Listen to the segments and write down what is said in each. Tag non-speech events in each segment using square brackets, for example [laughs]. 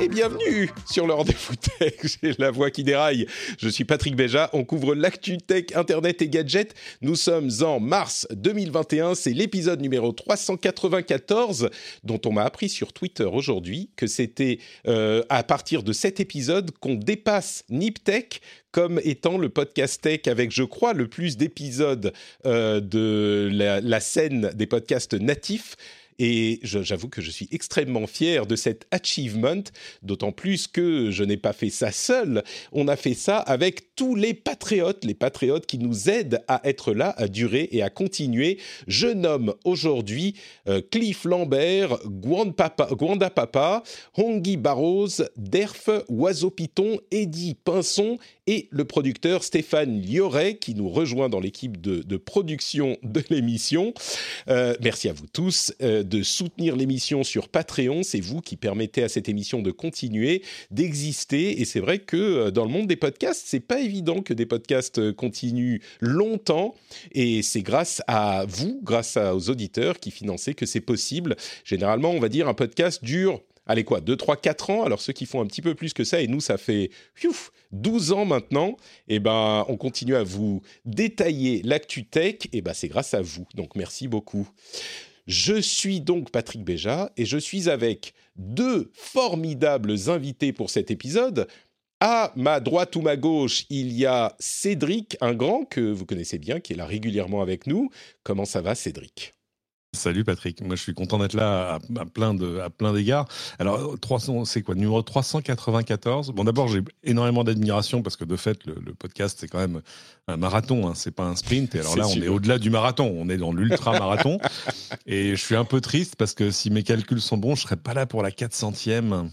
Et bienvenue sur le rendez-vous tech. J'ai la voix qui déraille. Je suis Patrick Béja. On couvre l'actu tech, internet et gadgets. Nous sommes en mars 2021. C'est l'épisode numéro 394 dont on m'a appris sur Twitter aujourd'hui que c'était euh, à partir de cet épisode qu'on dépasse NipTech comme étant le podcast tech avec, je crois, le plus d'épisodes euh, de la scène des podcasts natifs. Et j'avoue que je suis extrêmement fier de cet achievement, d'autant plus que je n'ai pas fait ça seul. On a fait ça avec tous les patriotes, les patriotes qui nous aident à être là, à durer et à continuer. Je nomme aujourd'hui euh, Cliff Lambert, Papa, Gwanda Papa, Hongi Barros, Derf, Oiseau Piton, Eddie Pinson et le producteur Stéphane Lioret qui nous rejoint dans l'équipe de, de, production de l'émission. Euh, merci à vous tous. Euh, de soutenir l'émission sur Patreon. C'est vous qui permettez à cette émission de continuer, d'exister. Et c'est vrai que euh, dans le monde des podcasts, c'est pas évident que des podcasts euh, continuent longtemps. Et c'est grâce à vous, grâce aux auditeurs qui financez que c'est possible. Généralement, on va dire un podcast dure allez quoi, 2, 3, 4 ans. Alors ceux qui font un petit peu plus que ça, et nous, ça fait piouf, 12 ans maintenant, et ben on continue à vous détailler l'actu tech, et ben c'est grâce à vous. Donc merci beaucoup. Je suis donc Patrick Béja et je suis avec deux formidables invités pour cet épisode. À ma droite ou ma gauche, il y a Cédric, un grand que vous connaissez bien, qui est là régulièrement avec nous. Comment ça va, Cédric? Salut Patrick, moi je suis content d'être là à, plein de à plein d'égards. Alors 300, c'est quoi numéro 394 Bon d'abord j'ai énormément d'admiration parce que de fait le, podcast c'est quand même un marathon, hein, c'est pas un sprint. Et alors là on est au-delà du marathon, on est dans l'ultra marathon. [laughs] et je suis un peu triste parce que si mes calculs sont bons, je serais pas là pour la 400e.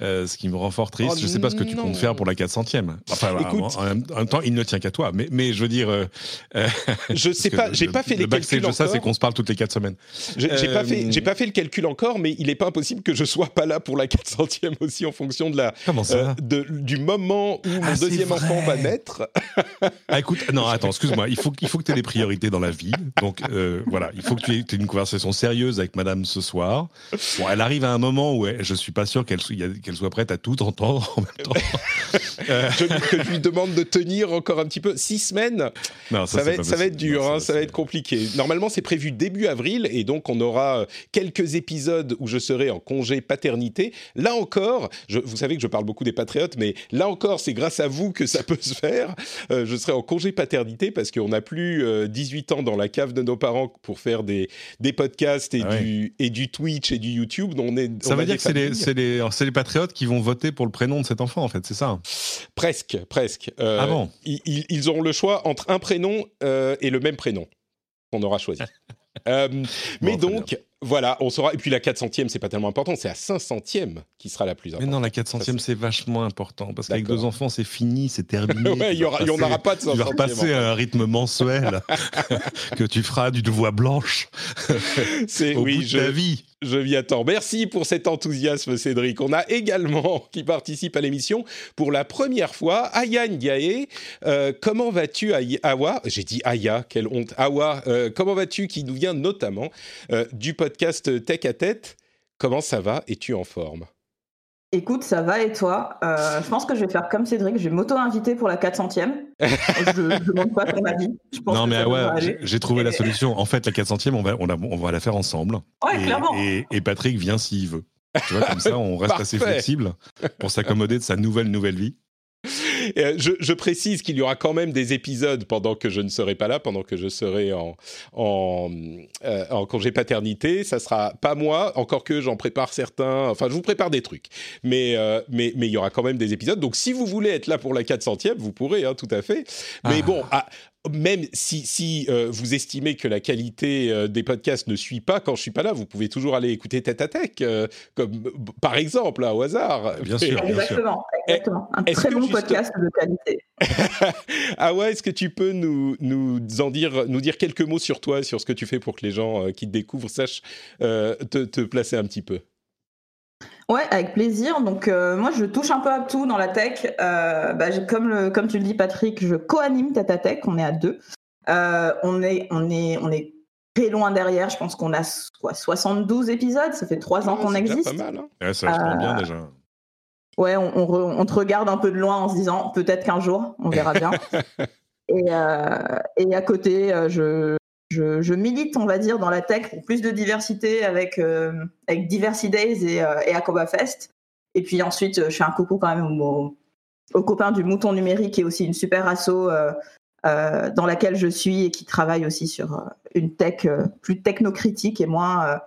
Euh, ce qui me rend fort triste. Oh je ne sais pas ce que tu comptes faire pour la 400e. Enfin, en, même, temps, il ne tient qu'à toi. Mais, mais je veux dire. Euh, [laughs] je sais pas, j'ai pas fait les calculs. de ça, c'est qu'on se parle toutes les 4 semaines. J'ai pas fait, j'ai pas fait le calcul encore, mais il n'est pas impossible que je sois pas là pour la 400e [laughs] aussi en fonction de la. Euh, de, Du moment où mon ah, deuxième enfant va naître. ah, écoute, non, attends, excuse-moi. Il faut, il faut que tu aies des priorités dans la vie. Donc voilà, il faut que tu aies, une conversation sérieuse avec Madame ce soir. Bon, elle arrive à un moment où je suis pas sûr qu'elle qu'elle soit prête à tout entendre en même temps. euh, [laughs] je, que je lui demande de tenir encore un petit peu. Six semaines, non, ça, ça, va être, ça, va être, dur, non, hein, ça, va être compliqué. Normalement, c'est prévu début avril et donc on aura euh, quelques épisodes où je serai en congé paternité. Là encore, je, vous savez que je parle beaucoup des patriotes, mais là encore, c'est grâce à vous que ça [laughs] peut se faire. Euh, je serai en congé paternité parce qu'on n'a plus euh, 18 ans dans la cave de nos parents pour faire des, des podcasts et, ah du, et du Twitch et du YouTube. On est, ça veut dire que c'est les, les, les patriotes qui vont voter pour le prénom de cet enfant, en fait, c'est ça? Presque, presque. Euh, ah bon? ils, ils, auront le choix entre un prénom euh, et le même prénom qu'on aura choisi. [laughs] euh, mais donc, voilà, on saura. Et puis la 400e, c'est pas tellement important, c'est la 500e qui sera la plus importante. Mais non, la 400e, c'est vachement important parce qu'avec deux enfants, c'est fini, c'est terminé. [laughs] ouais, il n'y aura pas de 500e. Tu vas repasser à un rythme mensuel [laughs] [laughs] que tu feras d'une voix blanche. c'est oui, bout de ta vie. Je m'y attends. Merci pour cet enthousiasme, Cédric. On a également, [laughs] qui participe à l'émission, pour la première fois, Aya Ndiaye. Euh, comment vas-tu, Awa? J'ai dit Aya, quelle honte. Awa, euh, comment vas-tu? Qui nous vient notamment euh, du podcast Tech à Tête. Comment ça va? Es-tu en forme? Écoute, ça va et toi? Euh, Je pense que je vais faire comme Cédric, je vais m'auto-inviter pour la 400e. je ne [laughs] demande pas ton avis. Je pense non, mais ouais, j'ai trouvé la solution. En fait, la 400e, on va, on, on va la faire ensemble. Ouais, et, clairement. Et, et, Patrick vient s'il veut. Tu vois, comme ça, on reste [laughs] assez flexible pour s'accommoder de sa nouvelle, nouvelle vie. Euh, je, je, précise qu'il y aura quand même des épisodes pendant que je ne serai pas là, pendant que je serai en, en, euh, en congé paternité. Ça sera pas moi, encore que j'en prépare certains. Enfin, je vous prépare des trucs. Mais, euh, mais, mais il y aura quand même des épisodes. Donc, si vous voulez être là pour la 400e, vous pourrez, hein, tout à fait. Mais ah. bon, à, même si, si euh, vous estimez que la qualité euh, des podcasts ne suit pas quand je suis pas là, vous pouvez toujours aller écouter Tête à Tech, euh, comme par exemple, au hasard. Bien sûr. exactement, exactement. Un très bon podcast de qualité. [laughs] ah ouais, est-ce que tu peux nous, nous en dire, nous dire quelques mots sur toi, sur ce que tu fais pour que les gens qui te découvrent sachent te, te placer un petit peu? Ouais, avec plaisir. Donc euh, moi, je touche un peu à tout dans la tech. Euh, bah, comme, le, comme tu le dis, Patrick, je co-anime Tata Tech. On est à deux. Euh, on est, on est, on est très loin derrière. Je pense qu'on a quoi, 72 épisodes. Ça fait trois ans qu'on existe. Pas mal. Hein. ça se bien déjà. Ouais, on, on, te regarde un peu de loin en se disant peut-être qu'un jour, on verra bien. [laughs] et, et à côté, je, je, milite, on va dire, dans la tech pour plus de diversité avec, euh, avec Diversity Days et, euh, et Acoba Fest. Et puis ensuite, je fais un coucou quand même aux, copains du Mouton Numérique, qui est aussi une super asso euh, dans laquelle je suis et qui travaille aussi sur une tech plus technocritique et moins,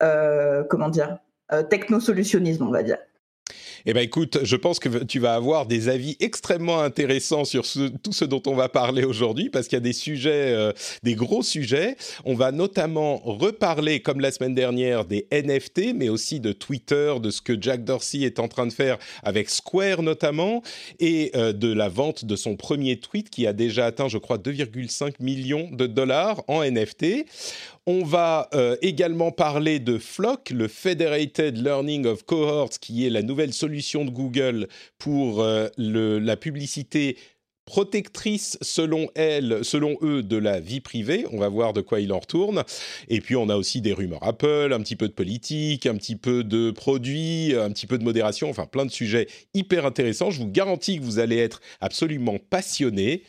comment dire, technosolutionnisme, on va dire. Eh bien, écoute, je pense que tu vas avoir des avis extrêmement intéressants sur tout ce dont on va parler aujourd'hui, parce qu'il y a des sujets, euh, des gros sujets. On va notamment reparler, comme la semaine dernière, des NFT, mais aussi de Twitter, de ce que Jack Dorsey est en train de faire avec Square notamment, et euh, de la vente de son premier tweet qui a déjà atteint, je crois, 2,5 millions de dollars en NFT. On va euh, également parler de Flock, le Federated Learning of Cohorts, qui est la nouvelle solution de Google pour euh, la publicité protectrice selon elle, selon eux, de la vie privée. On va voir de quoi il en retourne. Et puis on a aussi des rumeurs Apple, un petit peu de politique, un petit peu de produits, un petit peu de modération, enfin plein de sujets hyper intéressants. Je vous garantis que vous allez être absolument passionnés.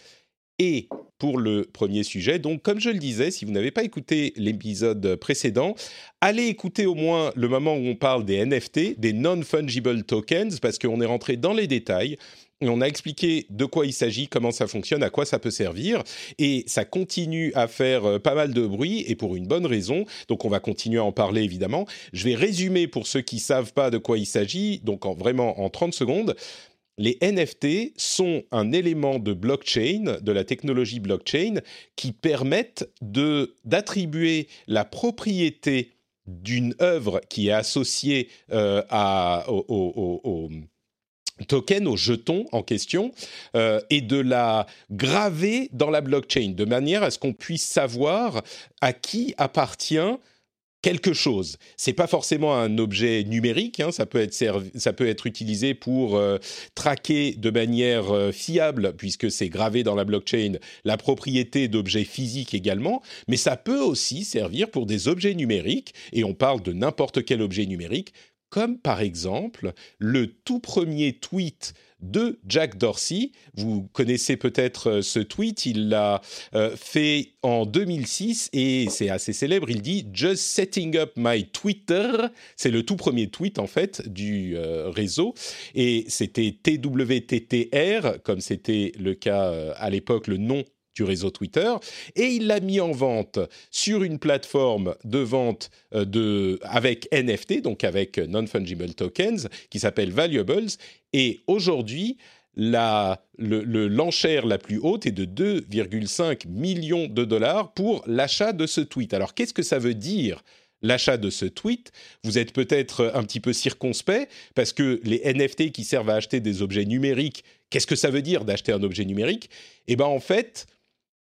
Et pour le premier sujet. Donc, comme je le disais, si vous n'avez pas écouté l'épisode précédent, allez écouter au moins le moment où on parle des NFT, des non-fungible tokens, parce qu'on est rentré dans les détails. Et on a expliqué de quoi il s'agit, comment ça fonctionne, à quoi ça peut servir. Et ça continue à faire euh, pas mal de bruit et pour une bonne raison. Donc on va continuer à en parler évidemment. Je vais résumer pour ceux qui savent pas de quoi il s'agit, donc en, vraiment en 30 secondes les NFT sont un élément de blockchain, de la technologie blockchain, qui permettent d'attribuer la propriété d'une œuvre qui est associée euh, au, token, au jeton en question, euh, et de la graver dans la blockchain, de manière à ce qu'on puisse savoir à qui appartient quelque chose. C'est pas forcément un objet numérique, hein, ça peut être ça peut être utilisé pour euh, traquer de manière euh, fiable, puisque c'est gravé dans la blockchain, la propriété d'objets physiques également, mais ça peut aussi servir pour des objets numériques, et on parle de n'importe quel objet numérique, comme par exemple le tout premier tweet de Jack Dorsey. Vous connaissez peut-être euh, ce tweet, il l'a euh, fait en 2006 et c'est assez célèbre. Il dit Just setting up my Twitter. C'est le tout premier tweet en fait du euh, réseau et c'était TWTTR comme c'était le cas à l'époque, le nom du réseau Twitter et il l'a mis en vente sur une plateforme de vente euh, de, avec NFT, donc avec non-fungible tokens, qui s'appelle Valuables. Et aujourd'hui, l'enchère la, la plus haute est de 2,5 millions de dollars pour l'achat de ce tweet. Alors qu'est-ce que ça veut dire l'achat de ce tweet, vous êtes peut-être un petit peu circonspect parce que les NFT qui servent à acheter des objets numériques, qu'est-ce que ça veut dire d'acheter un objet numérique? Eh bien en fait,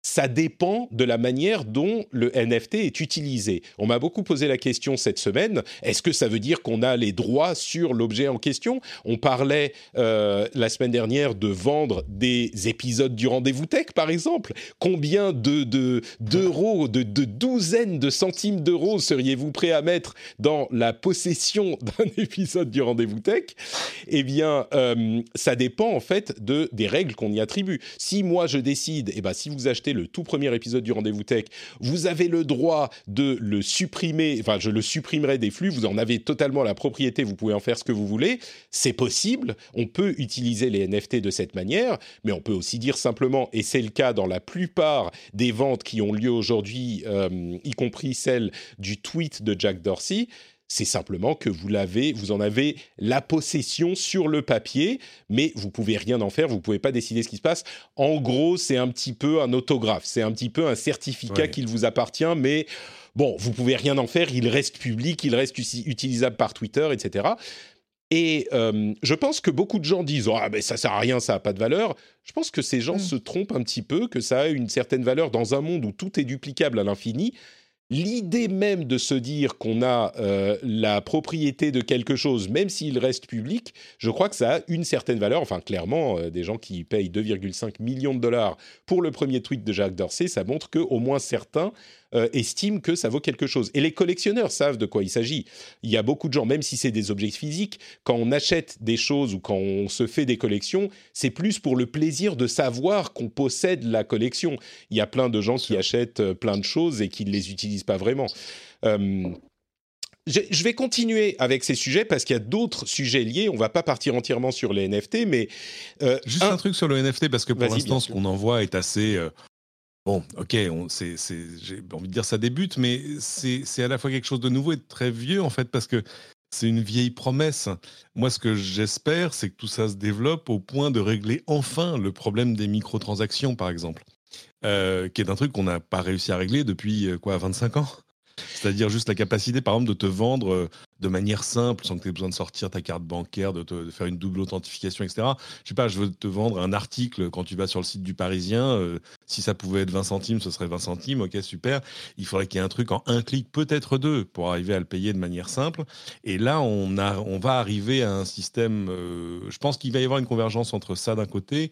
ça dépend de la manière dont le NFT est utilisé. On m'a beaucoup posé la question cette semaine, est-ce que ça veut dire qu'on a les droits sur l'objet en question? On parlait euh, la semaine dernière de vendre des épisodes du rendez-vous tech, par exemple. Combien de, d'euros, de, de, douzaines de centimes d'euros seriez-vous prêt à mettre dans la possession [laughs] d'un épisode du rendez-vous tech? Eh bien, euh, ça dépend en fait de, des règles qu'on y attribue. Si moi je décide, eh ben, si vous achetez le tout premier épisode du Rendez-vous Tech, vous avez le droit de le supprimer, enfin je le supprimerai des flux, vous en avez totalement la propriété, vous pouvez en faire ce que vous voulez, c'est possible, on peut utiliser les NFT de cette manière, mais on peut aussi dire simplement, et c'est le cas dans la plupart des ventes qui ont lieu aujourd'hui, euh, y compris celle du tweet de Jack Dorsey, c'est simplement que vous l'avez, vous en avez la possession sur le papier, mais vous pouvez rien en faire, vous pouvez pas décider ce qui se passe. En gros, c'est un petit peu un autographe, c'est un petit peu un certificat qu'il vous appartient, mais bon, vous pouvez rien en faire, il reste public, il reste utilisable par Twitter, etc. Et euh, je pense que beaucoup de gens disent ah ben ça sert à rien, ça a pas de valeur. Je pense que ces gens mm. se trompent un petit peu, que ça a une certaine valeur dans un monde où tout est duplicable à l'infini l'idée même de se dire qu'on a euh, la propriété de quelque chose, même s'il reste public, je crois que ça a une certaine valeur. Enfin, clairement, euh, des gens qui payent 2,5 millions de dollars pour le premier tweet de Jacques Dorsey, ça montre qu'au moins certains euh, estiment que ça vaut quelque chose. Et les collectionneurs savent de quoi il s'agit. Il y a beaucoup de gens, même si c'est des objets physiques, quand on achète des choses ou quand on se fait des collections, c'est plus pour le plaisir de savoir qu'on possède la collection. Il y a plein de gens qui achètent euh, plein de choses et qui ne les utilisent pas vraiment. Euh, je, vais continuer avec ces sujets parce qu'il y a d'autres sujets liés. On va pas partir entièrement sur les NFT, mais juste un... truc sur le NFT parce que pour l'instant, ce qu'on en voit est assez Bon, ok, j'ai envie de dire ça débute, mais c'est à la fois quelque chose de nouveau et de très vieux en fait, parce que c'est une vieille promesse. Moi, ce que j'espère, c'est que tout ça se développe au point de régler enfin le problème des microtransactions, par exemple, euh, qui est un truc qu'on n'a pas réussi à régler depuis euh, quoi, 25 ans? C'est-à-dire juste la capacité, par exemple, de te vendre euh, de manière simple, sans que tu aies besoin de sortir ta carte bancaire, de, faire une double authentification, etc. Je sais pas, je veux te vendre un article quand tu vas sur le site du Parisien. Euh, si ça pouvait être 20 centimes, ce serait 20 centimes. Ok, super. Il faudrait qu'il y ait un truc en un clic, peut-être deux, pour arriver à le payer de manière simple. Et là, on va arriver à un système. Euh, je pense qu'il va y avoir une convergence entre ça d'un côté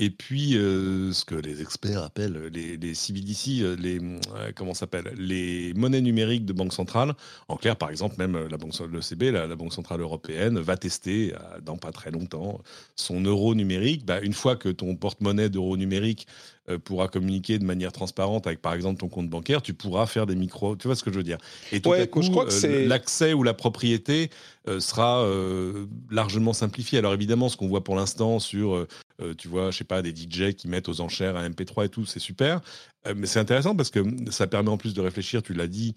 et puis, euh, ce que les experts appellent les, les CBDC, euh, les, euh, comment s'appelle Les monnaies numériques de banque centrale. En clair, par exemple, même la banque, le CB, la, Banque Centrale Européenne, va tester, dans pas très longtemps, son euro numérique. Bah, une fois que ton porte-monnaie d'euro numérique pourra communiquer de manière transparente avec, par exemple, ton compte bancaire, tu pourras faire des micros. Tu vois ce que je veux dire? Et tout à coup, l'accès ou la propriété sera largement simplifié. Alors évidemment, ce qu'on voit pour l'instant sur euh, tu vois, je sais pas, des DJ qui mettent aux enchères un MP3 et tout, c'est super. Euh, mais c'est intéressant parce que ça permet en plus de réfléchir, tu l'as dit,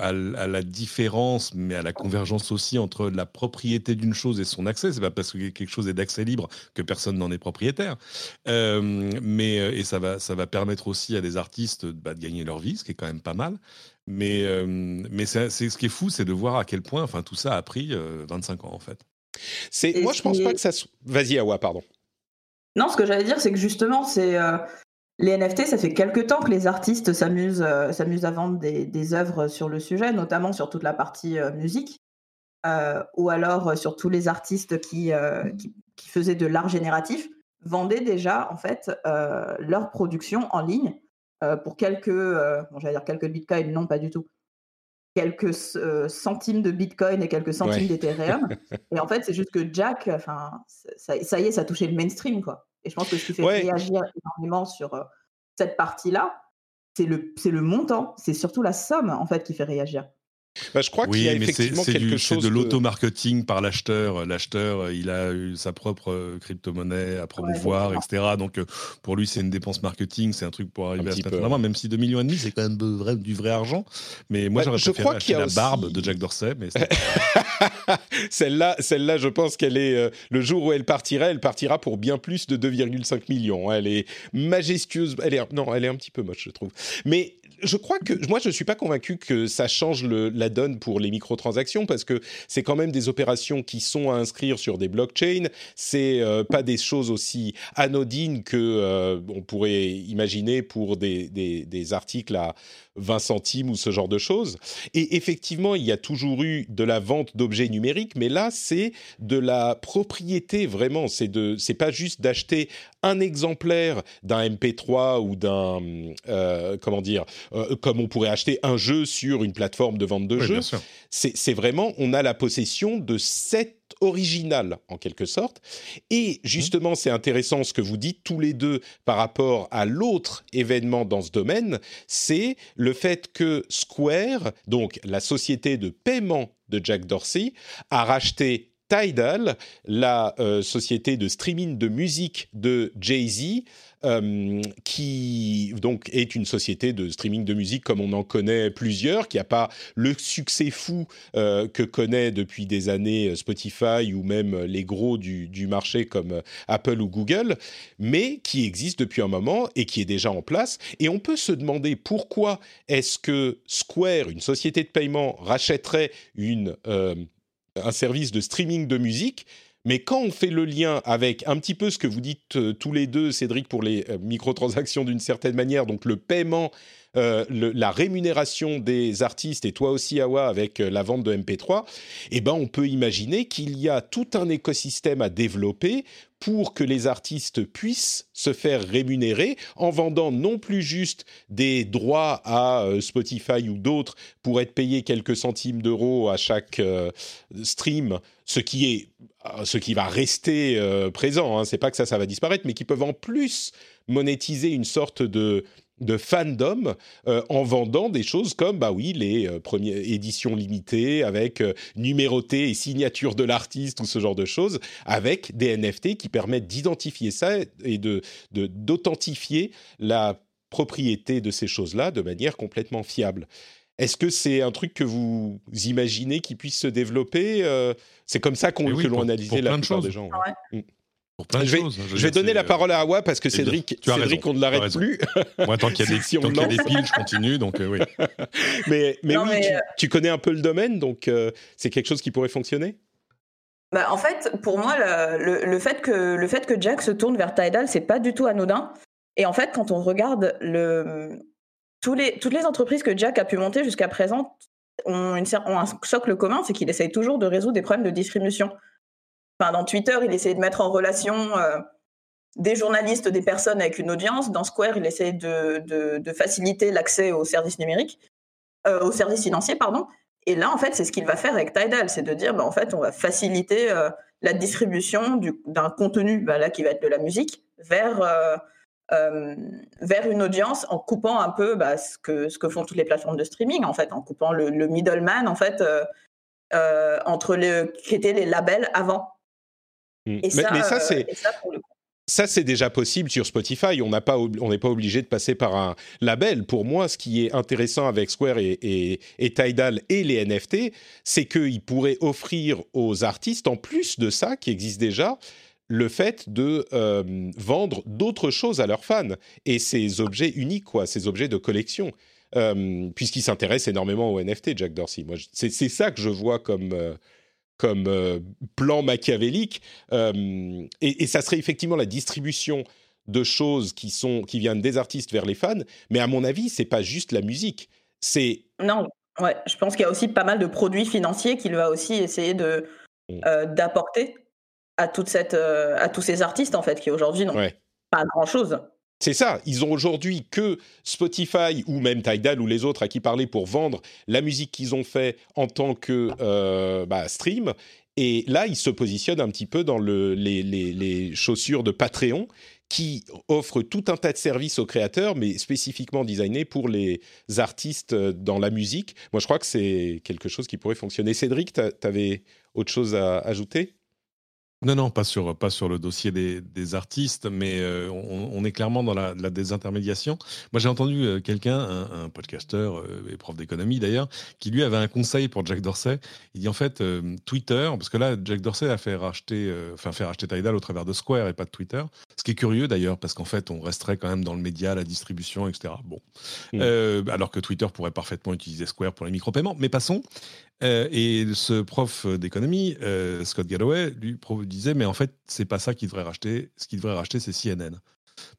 à, la différence, mais à la convergence aussi entre la propriété d'une chose et son accès. C'est pas parce que quelque chose est d'accès libre que personne n'en est propriétaire. Euh, mais et ça va, ça va permettre aussi à des artistes bah, de gagner leur vie, ce qui est quand même pas mal. Mais, mais c'est, ce qui est fou, c'est de voir à quel point, enfin, tout ça a pris 25 ans en fait. C'est, moi, je pense pas que ça. Vas-y, Awa, pardon. Non, ce que j'allais dire, c'est que justement, c'est euh, les NFT, ça fait quelques temps que les artistes s'amusent euh, à vendre des, œuvres sur le sujet, notamment sur toute la partie euh, musique, ou alors sur tous les artistes qui, qui, qui, faisaient de l'art génératif, vendaient déjà en fait leur production en ligne pour quelques, bon, j'allais dire quelques bitcoins, non pas du tout, quelques centimes de Bitcoin et quelques centimes d'Ethereum. [laughs] et en fait, c'est juste que Jack, enfin, ça, y est, ça a touché le mainstream, quoi. Et je pense que ce qui fait réagir énormément sur cette partie-là, c'est le, le montant, c'est surtout la somme, en fait, qui fait réagir. Bah, je crois qu'il y a effectivement quelque chose. C'est de, l'auto-marketing par l'acheteur. L'acheteur, il a eu sa propre euh, crypto-monnaie à promouvoir, etc. Donc, euh, pour lui, c'est une dépense marketing. C'est un truc pour arriver à se mettre en Même si 2 millions et demi, c'est quand même du vrai argent. Mais moi, bah, j'aurais préféré acheter la barbe de Jack Dorsey. Mais [laughs] celle-là, celle-là, je pense qu'elle est euh, le jour où elle partira, elle partira pour bien plus de 2,5 millions. Elle est majestueuse. Elle est non, elle est un petit peu moche, je trouve. Mais je crois que moi je ne suis pas convaincu que ça change la donne pour les microtransactions parce que c'est quand même des opérations qui sont à inscrire sur des blockchains. C'est euh, pas des choses aussi anodines que euh, on pourrait imaginer pour des, des, des articles à 20 centimes ou ce genre de choses. Et effectivement, il y a toujours eu de la vente d'objets numériques, mais là, c'est de la propriété vraiment. C'est de, c'est pas juste d'acheter un exemplaire d'un MP3 ou d'un, euh, comment dire, euh, comme on pourrait acheter un jeu sur une plateforme de vente de jeux. C'est vraiment, on a la possession de cette originale en quelque sorte. Et justement, c'est intéressant ce que vous dites tous les deux par rapport à l'autre événement dans ce domaine, c'est le fait que Square, donc la société de paiement de Jack Dorsey, a racheté Tidal, la euh, société de streaming de musique de Jay-Z, euh, qui donc est une société de streaming de musique comme on en connaît plusieurs, qui n'a pas le succès fou euh, que connaît depuis des années Spotify ou même les gros du, du, marché comme Apple ou Google, mais qui existe depuis un moment et qui est déjà en place. Et on peut se demander pourquoi est-ce que Square, une société de paiement, rachèterait une un service de streaming de musique. Mais quand on fait le lien avec un petit peu ce que vous dites euh, tous les deux, Cédric, pour les euh, microtransactions d'une certaine manière, donc le paiement, euh, la rémunération des artistes, et toi aussi, Awa, avec la vente de MP3, eh ben, on peut imaginer qu'il y a tout un écosystème à développer pour que les artistes puissent se faire rémunérer en vendant non plus juste des droits à euh, Spotify ou d'autres pour être payés quelques centimes d'euros à chaque euh, stream, ce qui est euh, ce qui va rester présent. Hein. C'est pas que ça ça va disparaître, mais qui peuvent en plus monétiser une sorte de de fandom euh, en vendant des choses comme bah oui les euh, premières éditions limitées avec euh, numéroté et signature de l'artiste ou ce genre de choses avec des NFT qui permettent d'identifier ça et de d'authentifier la propriété de ces choses-là de manière complètement fiable. Est-ce que c'est un truc que vous imaginez qui puisse se développer C'est comme ça qu'on, que l'on analysait la plupart des gens. Je vais, je vais donner la parole à Awa parce que Cédric, Cédric on ne l'arrête plus. Moi, tant qu'il y a [laughs] des, piles, je continue. Donc, euh, oui. [laughs] mais, mais oui, euh, Tu, connais un peu le domaine, donc euh, c'est quelque chose qui pourrait fonctionner? Bah, En fait, pour moi, le, le, fait que, le fait que Jack se tourne vers Tidal, c'est pas du tout anodin. Et en fait, quand on regarde le, tous les, toutes les entreprises que Jack a pu monter jusqu'à présent ont, une, ont un socle commun, c'est qu'il essaye toujours de résoudre des problèmes de distribution dans Twitter, il essaie de mettre en relation euh, des journalistes, des personnes avec une audience. Dans Square, il essaie de, faciliter l'accès aux services numériques, euh, aux services financiers, pardon. Et là, en fait, c'est ce qu'il va faire avec Tidal, c'est de dire, bah, en fait, on va faciliter euh, la distribution d'un contenu, bah, là, qui va être de la musique, vers, une audience en coupant un peu bah, ce, que, font toutes les plateformes de streaming, en fait, en coupant le, middleman, en fait, entre qui étaient les labels avant. Mmh. mais, ça, euh, c'est. Ça, c'est déjà possible sur Spotify. On n'est pas, pas obligé de passer par un label. Pour moi, ce qui est intéressant avec Square et, et, Tidal et les NFT, c'est qu'ils pourraient offrir aux artistes, en plus de ça qui existe déjà, le fait de euh, vendre d'autres choses à leurs fans et ces objets uniques, quoi, ces objets de collection. Euh, puisqu'il s'intéresse énormément aux NFT, Jack Dorsey. Moi, c'est ça que je vois comme, comme euh, plan machiavélique. Euh, et, ça serait effectivement la distribution de choses qui, sont, qui viennent des artistes vers les fans. Mais à mon avis, c'est pas juste la musique. C'est. Non, ouais, je pense qu'il y a aussi pas mal de produits financiers qu'il va aussi essayer de, euh, d'apporter à, toute cette, à tous ces artistes, en fait, qui aujourd'hui n'ont pas grand-chose. C'est ça, ils ont aujourd'hui que Spotify ou même Tidal ou les autres à qui parler pour vendre la musique qu'ils ont fait en tant que euh, bah, stream. Et là, ils se positionnent un petit peu dans le, les, chaussures de Patreon qui offrent tout un tas de services aux créateurs, mais spécifiquement designés pour les artistes dans la musique. Moi, je crois que c'est quelque chose qui pourrait fonctionner. Cédric, tu avais autre chose à ajouter? Non, non, pas sur, pas sur le dossier des, des artistes, mais euh, on, est clairement dans la, la désintermédiation. Moi, j'ai entendu euh, quelqu'un, un, un, podcasteur euh, et prof d'économie d'ailleurs, qui lui avait un conseil pour Jack Dorsey. Il dit en fait, Twitter, parce que là, Jack Dorsey a fait racheter, enfin, fait racheter Tidal au travers de Square et pas de Twitter. Ce qui est curieux d'ailleurs, parce qu'en fait, on resterait quand même dans le média, la distribution, etc. Bon. Mmh. alors que Twitter pourrait parfaitement utiliser Square pour les micro-paiements. Mais passons. Euh, et ce prof d'économie, euh, Scott Galloway, lui disait mais en fait c'est pas ça qu'il devrait racheter. Ce qu'il devrait racheter c'est CNN.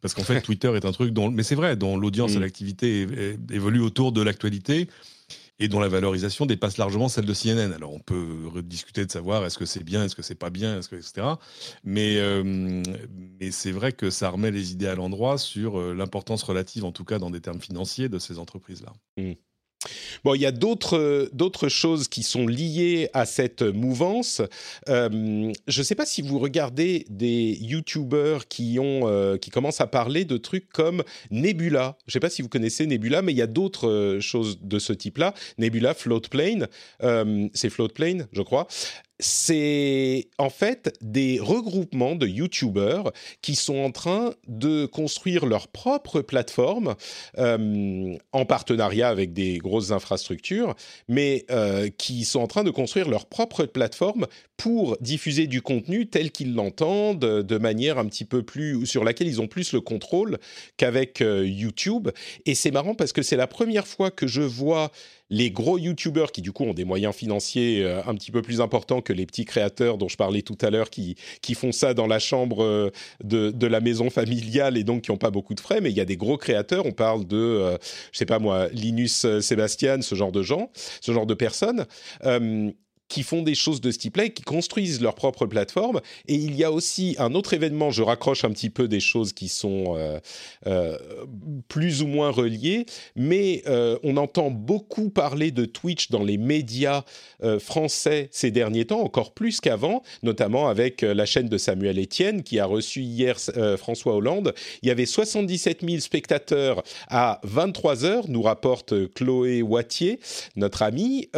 Parce qu'en fait [laughs] Twitter est un truc dont, mais c'est vrai, dont l'audience et mm. l'activité évoluent autour de l'actualité et dont la valorisation dépasse largement celle de CNN. Alors on peut rediscuter de savoir est-ce que c'est bien, est-ce que c'est pas bien, est-ce que etc. Mais euh, mais c'est vrai que ça remet les idées à l'endroit sur l'importance relative, en tout cas dans des termes financiers, de ces entreprises là. Mm. Bon, il y a d'autres d'autres choses qui sont liées à cette mouvance. Euh, je ne sais pas si vous regardez des YouTubers qui ont euh, qui commencent à parler de trucs comme Nebula. Je ne sais pas si vous connaissez Nebula, mais il y a d'autres euh, choses de ce type-là. Nebula, Floatplane, c'est Floatplane, je crois c'est en fait des regroupements de YouTubers qui sont en train de construire leur propre plateforme euh, en partenariat avec des grosses infrastructures, mais euh, qui sont en train de construire leur propre plateforme pour diffuser du contenu tel qu'ils l'entendent, de manière un petit peu plus sur laquelle ils ont plus le contrôle qu'avec euh, YouTube. Et c'est marrant parce que c'est la première fois que je vois les gros YouTubers qui du coup ont des moyens financiers euh, un petit peu plus importants que les petits créateurs dont je parlais tout à l'heure qui, qui font ça dans la chambre euh, de, la maison familiale et donc qui n'ont pas beaucoup de frais, mais il y a des gros créateurs, on parle de, euh, je sais pas moi, Linus Sébastien, ce genre de gens, ce genre de personnes qui font des choses de ce type-là et qui construisent leur propre plateforme. Et il y a aussi un autre événement, je raccroche un petit peu des choses qui sont euh, euh, plus ou moins reliées, mais euh, on entend beaucoup parler de Twitch dans les médias français ces derniers temps, encore plus qu'avant, notamment avec la chaîne de Samuel Etienne qui a reçu hier François Hollande. Il y avait 77 000 spectateurs à 23 heures, nous rapporte Chloé Wattier, notre amie,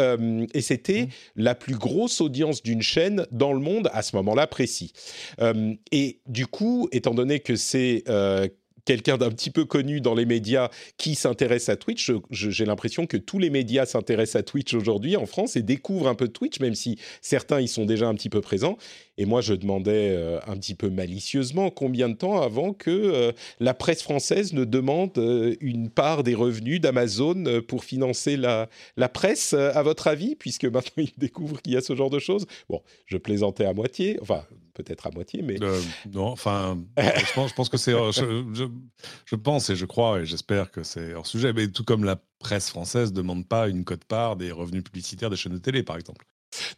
et c'était mmh. la plus grosse audience d'une chaîne dans le monde à ce moment-là précis. Euh, et du coup, étant donné que c'est euh, quelqu'un d'un petit peu connu dans les médias qui s'intéresse à Twitch. J'ai l'impression que tous les médias s'intéressent à Twitch aujourd'hui en France et découvrent un peu Twitch, même si certains y sont déjà un petit peu présents. Et moi, je demandais euh, un petit peu malicieusement combien de temps avant que euh, la presse française ne demande euh, une part des revenus d'Amazon pour financer la, la presse, à votre avis, puisque maintenant [laughs] ils découvrent qu'il y a ce genre de choses? Bon, je plaisantais à moitié, enfin peut-être à moitié, mais... non, enfin, [laughs] je, pense, je pense que c'est... Je, je, pense et je crois et j'espère que c'est hors sujet, mais tout comme la presse française ne demande pas une cote-part des revenus publicitaires des chaînes de télé, par exemple.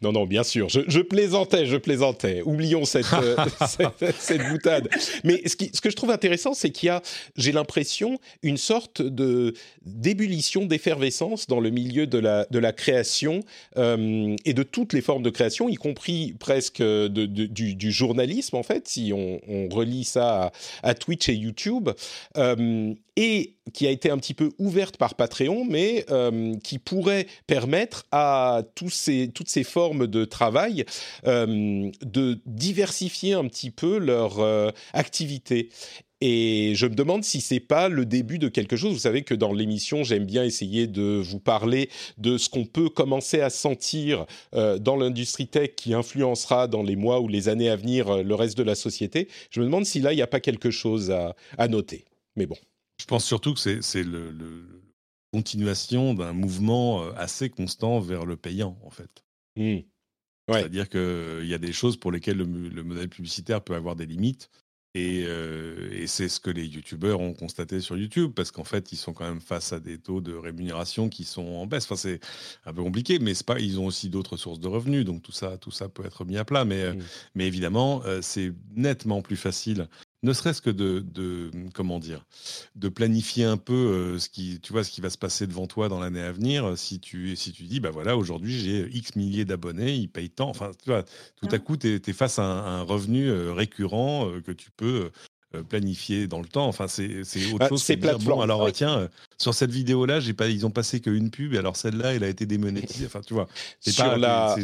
Non, non, bien sûr. Je, plaisantais, je plaisantais. Oublions cette, euh, [laughs] [laughs] cette, boutade. Mais ce, ce, que je trouve intéressant, c'est qu'il y a, j'ai l'impression, une sorte de d'ébullition, d'effervescence dans le milieu de la, de la création euh, et de toutes les formes de création, y compris presque de, du, journalisme, en fait, si on, relie ça à, Twitch et YouTube. Euh, et qui a été un petit peu ouverte par Patreon, mais euh, qui pourrait permettre à ces, toutes ces formes de travail euh, de diversifier un petit peu leur euh, activité. Et je me demande si c'est pas le début de quelque chose. Vous savez que dans l'émission, j'aime bien essayer de vous parler de ce qu'on peut commencer à sentir dans l'industrie tech qui influencera dans les mois ou les années à venir le reste de la société. Je me demande si là, il n'y a pas quelque chose à, à noter. Mais bon. Je pense surtout que c'est le, le, continuation d'un mouvement assez constant vers le payant, en fait. Mmh. C'est-à-dire qu'il y a des choses pour lesquelles le, modèle publicitaire peut avoir des limites. Et, euh, et c'est ce que les youtubeurs ont constaté sur YouTube, parce qu'en fait, ils sont quand même face à des taux de rémunération qui sont en baisse. Enfin, c'est un peu compliqué, mais pas, ils ont aussi d'autres sources de revenus, donc tout ça, tout ça peut être mis à plat. Mais, mmh. mais évidemment, c'est nettement plus facile ne serait-ce que de, de, comment dire, de planifier un peu euh, ce qui, tu vois, ce qui va se passer devant toi dans l'année à venir. Euh, si tu, si tu dis, bah voilà, aujourd'hui j'ai X milliers d'abonnés, ils payent tant. Enfin, tu vois, tout à coup, tu es, face à un, revenu euh, récurrent que tu peux planifier dans le temps. Enfin, c'est autre bah, chose. C'est bon, alors tiens, sur cette vidéo-là, j'ai pas, ils ont passé qu'une pub, et alors celle-là, elle a été démonétisée. Enfin, tu vois. Sur, la,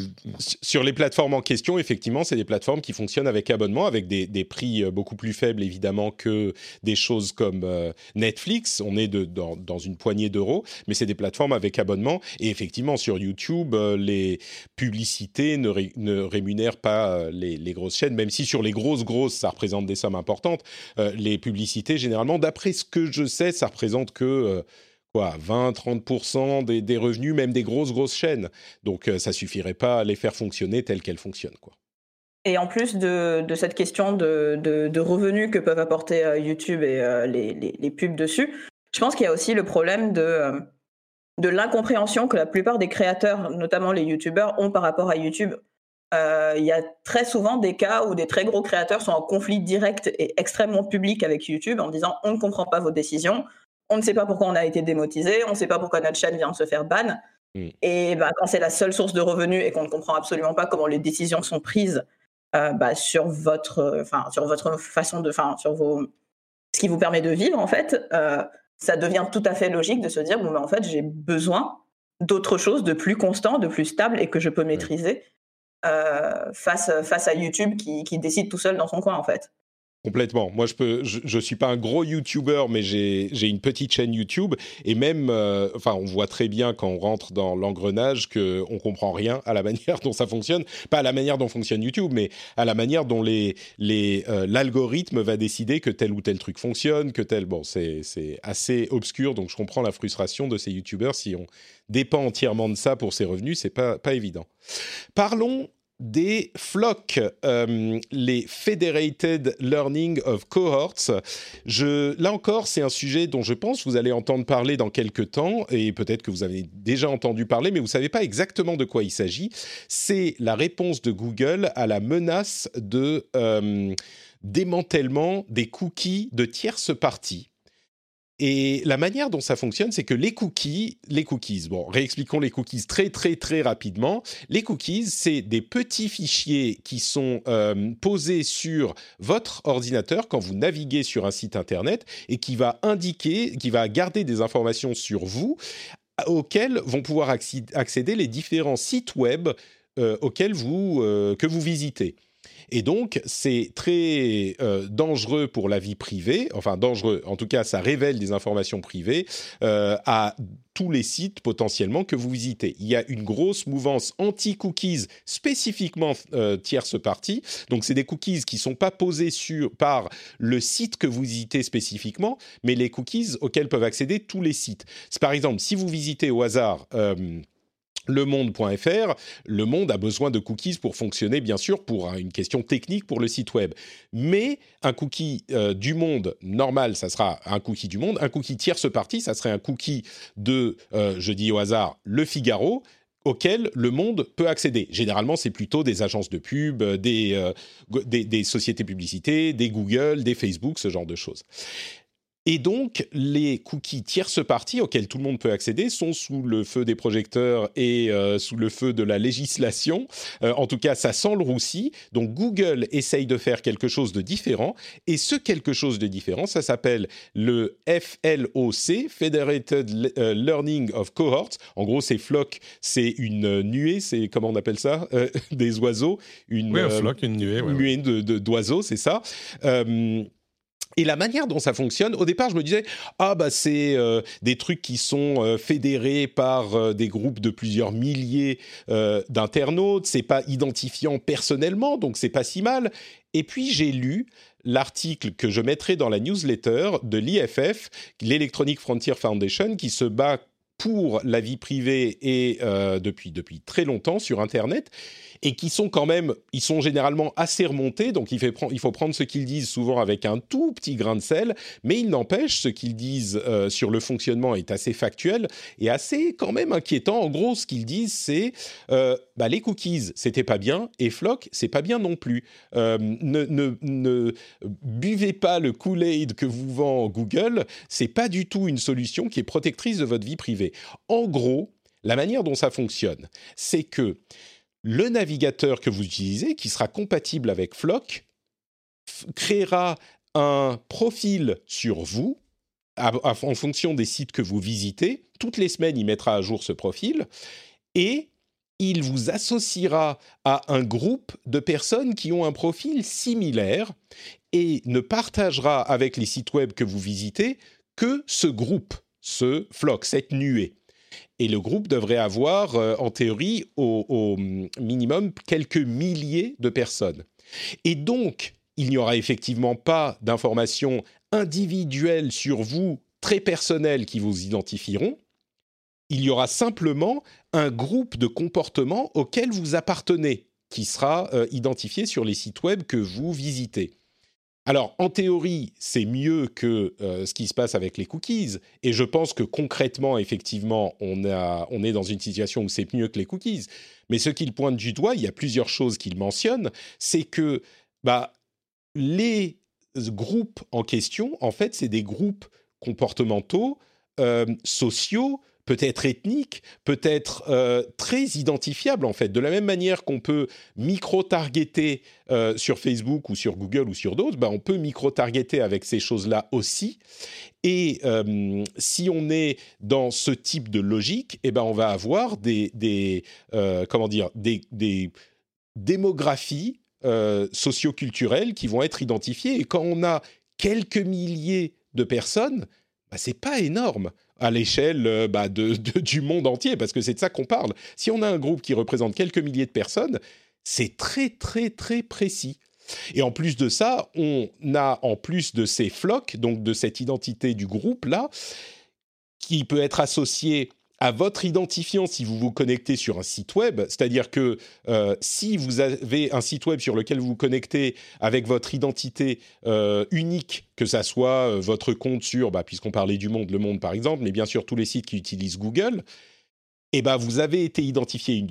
sur les plateformes en question, effectivement, c'est des plateformes qui fonctionnent avec abonnement, avec des, des, prix euh, beaucoup plus faibles, évidemment, que des choses comme euh, Netflix. On est de, dans, dans une poignée d'euros, mais c'est des plateformes avec abonnement. Et effectivement, sur YouTube, euh, les publicités ne, ne rémunèrent pas les, les, grosses chaînes, même si sur les grosses, grosses, ça représente des sommes importantes. les publicités, généralement, d'après ce que je sais, ça représente que quoi, 20-30% des, des, revenus, même des grosses, grosses chaînes. Donc, euh, ça suffirait pas à les faire fonctionner telles qu'elles fonctionnent. Quoi. Et en plus de, de cette question de, de, revenus que peuvent apporter euh, YouTube et euh, les, les, pubs dessus, je pense qu'il y a aussi le problème de, de l'incompréhension que la plupart des créateurs, notamment les YouTubeurs, ont par rapport à YouTube. Il y a très souvent des cas où des très gros créateurs sont en conflit direct et extrêmement public avec YouTube en disant on ne comprend pas vos décisions, on ne sait pas pourquoi on a été démotisé, on ne sait pas pourquoi notre chaîne vient de se faire ban. Mm. Et bah, quand c'est la seule source de revenus et qu'on ne comprend absolument pas comment les décisions sont prises euh, bah, sur votre, enfin sur votre façon de, sur vos, ce qui vous permet de vivre en fait, euh, ça devient tout à fait logique de se dire bon, mais en fait j'ai besoin d'autre chose, de plus constant, de plus stable et que je peux maîtriser euh, face face à YouTube qui, qui décide tout seul dans son coin en fait. Complètement. Moi, je peux, je, suis pas un gros YouTuber, mais j'ai une petite chaîne YouTube et même, euh, enfin, on voit très bien quand on rentre dans l'engrenage que on comprend rien à la [laughs] manière dont ça fonctionne, pas à la manière dont fonctionne YouTube, mais à la manière dont les les euh, l'algorithme va décider que tel ou tel truc fonctionne, que tel. Bon, c'est c'est assez obscur, donc je comprends la frustration de ces YouTubers si on dépend entièrement de ça pour ses revenus, c'est pas pas évident. Parlons des FLOC, euh, les Federated Learning of Cohorts. Là encore, c'est un sujet dont je pense que vous allez entendre parler dans quelques temps, et peut-être que vous avez déjà entendu parler, mais vous ne savez pas exactement de quoi il s'agit. C'est la réponse de Google à la menace de euh, démantèlement des cookies de tierces parties et la manière dont ça fonctionne, c'est que les cookies, les cookies, bon, réexpliquons les cookies très très très rapidement. Les cookies, c'est des petits fichiers qui sont euh, posés sur votre ordinateur quand vous naviguez sur un site internet et qui va indiquer, qui va garder des informations sur vous auxquelles vont pouvoir accéder les différents sites web euh, auxquels vous, euh, que vous visitez. Et donc, c'est très euh, dangereux pour la vie privée, enfin dangereux, en tout cas, ça révèle des informations privées euh, à tous les sites potentiellement que vous visitez. Il y a une grosse mouvance anti-cookies spécifiquement euh, tierce partie. Donc, c'est des cookies qui sont pas posés sur, par le site que vous visitez spécifiquement, mais les cookies auxquels peuvent accéder tous les sites. Par exemple, si vous visitez au hasard le monde a besoin de cookies pour fonctionner, bien sûr, pour une question technique pour le site web. Mais un cookie euh, du monde normal, ça sera un cookie du monde. Un cookie tierce partie, ça serait un cookie de, euh, je dis au hasard, Le Figaro auquel le monde peut accéder. Généralement, c'est plutôt des agences de pub, des, euh, des, des sociétés publicités, des Google, des Facebook, ce genre de choses. Et donc, les cookies tierce partie auxquels tout le monde peut accéder sont sous le feu des projecteurs et euh, sous le feu de la législation. Euh, en tout cas, ça sent le roussi. Donc, Google essaye de faire quelque chose de différent. Et ce quelque chose de différent, ça s'appelle le FLOC, Federated euh, Learning of Cohorts. En gros, c'est flock, c'est une nuée, c'est comment on appelle ça [laughs] Des oiseaux. Une, oui, un flock, une nuée. Une nuée d'oiseaux, c'est ça. Et la manière dont ça fonctionne, au départ, je me disais ah bah c'est euh, des trucs qui sont euh, fédérés par euh, des groupes de plusieurs milliers d'internautes, c'est pas identifiant personnellement, donc c'est pas si mal. Et puis j'ai lu l'article que je mettrai dans la newsletter de l'IFF, l'Electronic Frontier Foundation, qui se bat pour la vie privée et depuis depuis très longtemps sur Internet et qui sont quand même, ils sont généralement assez remontés, donc il, faut prendre ce qu'ils disent souvent avec un tout petit grain de sel, mais il n'empêche, ce qu'ils disent euh, sur le fonctionnement est assez factuel et assez quand même inquiétant. En gros, ce qu'ils disent, c'est euh, bah, les cookies, c'était pas bien, et Flock, c'est pas bien non plus. Euh, ne, ne, buvez pas le Kool-Aid que vous vend Google, c'est pas du tout une solution qui est protectrice de votre vie privée. En gros, la manière dont ça fonctionne, c'est que le navigateur que vous utilisez, qui sera compatible avec Flock, créera un profil sur vous en fonction des sites que vous visitez. Toutes les semaines, il mettra à jour ce profil et il vous associera à un groupe de personnes qui ont un profil similaire et ne partagera avec les sites web que vous visitez que ce groupe, ce flock, cette nuée. Et le groupe devrait avoir, euh, en théorie, au, minimum quelques milliers de personnes. Et donc, il n'y aura effectivement pas d'informations individuelles sur vous, très personnelles, qui vous identifieront. Il y aura simplement un groupe de comportements auquel vous appartenez, qui sera euh, identifié sur les sites web que vous visitez. Alors, en théorie, c'est mieux que euh, ce qui se passe avec les cookies. Et je pense que concrètement, effectivement, on, est dans une situation où c'est mieux que les cookies. Mais ce qu'il pointe du doigt, il y a plusieurs choses qu'il mentionne, c'est que bah, les groupes en question, en fait, c'est des groupes comportementaux, sociaux, peut-être ethnique, peut-être euh, très identifiable en fait. De la même manière qu'on peut micro-targeter euh, sur Facebook ou sur Google ou sur d'autres, bah, on peut micro-targeter avec ces choses-là aussi. Et euh, si on est dans ce type de logique, eh ben on va avoir des, des comment dire des, démographies socioculturelles qui vont être identifiées. Et quand on a quelques milliers de personnes, bah, c'est pas énorme à l'échelle euh, bah, [laughs] de, du monde entier, parce que c'est de ça qu'on parle. Si on a un groupe qui représente quelques milliers de personnes, c'est très très très précis. Et en plus de ça, on a en plus de ces flocs, donc de cette identité du groupe là, qui peut être associée à votre identifiant si vous vous connectez sur un site web. C'est-à-dire que euh, si vous avez un site web sur lequel vous vous connectez avec votre identité euh, unique, que ça soit euh, votre compte sur, bah, puisqu'on parlait du Monde, Le Monde par exemple, mais bien sûr tous les sites qui utilisent Google, eh ben, vous avez été identifié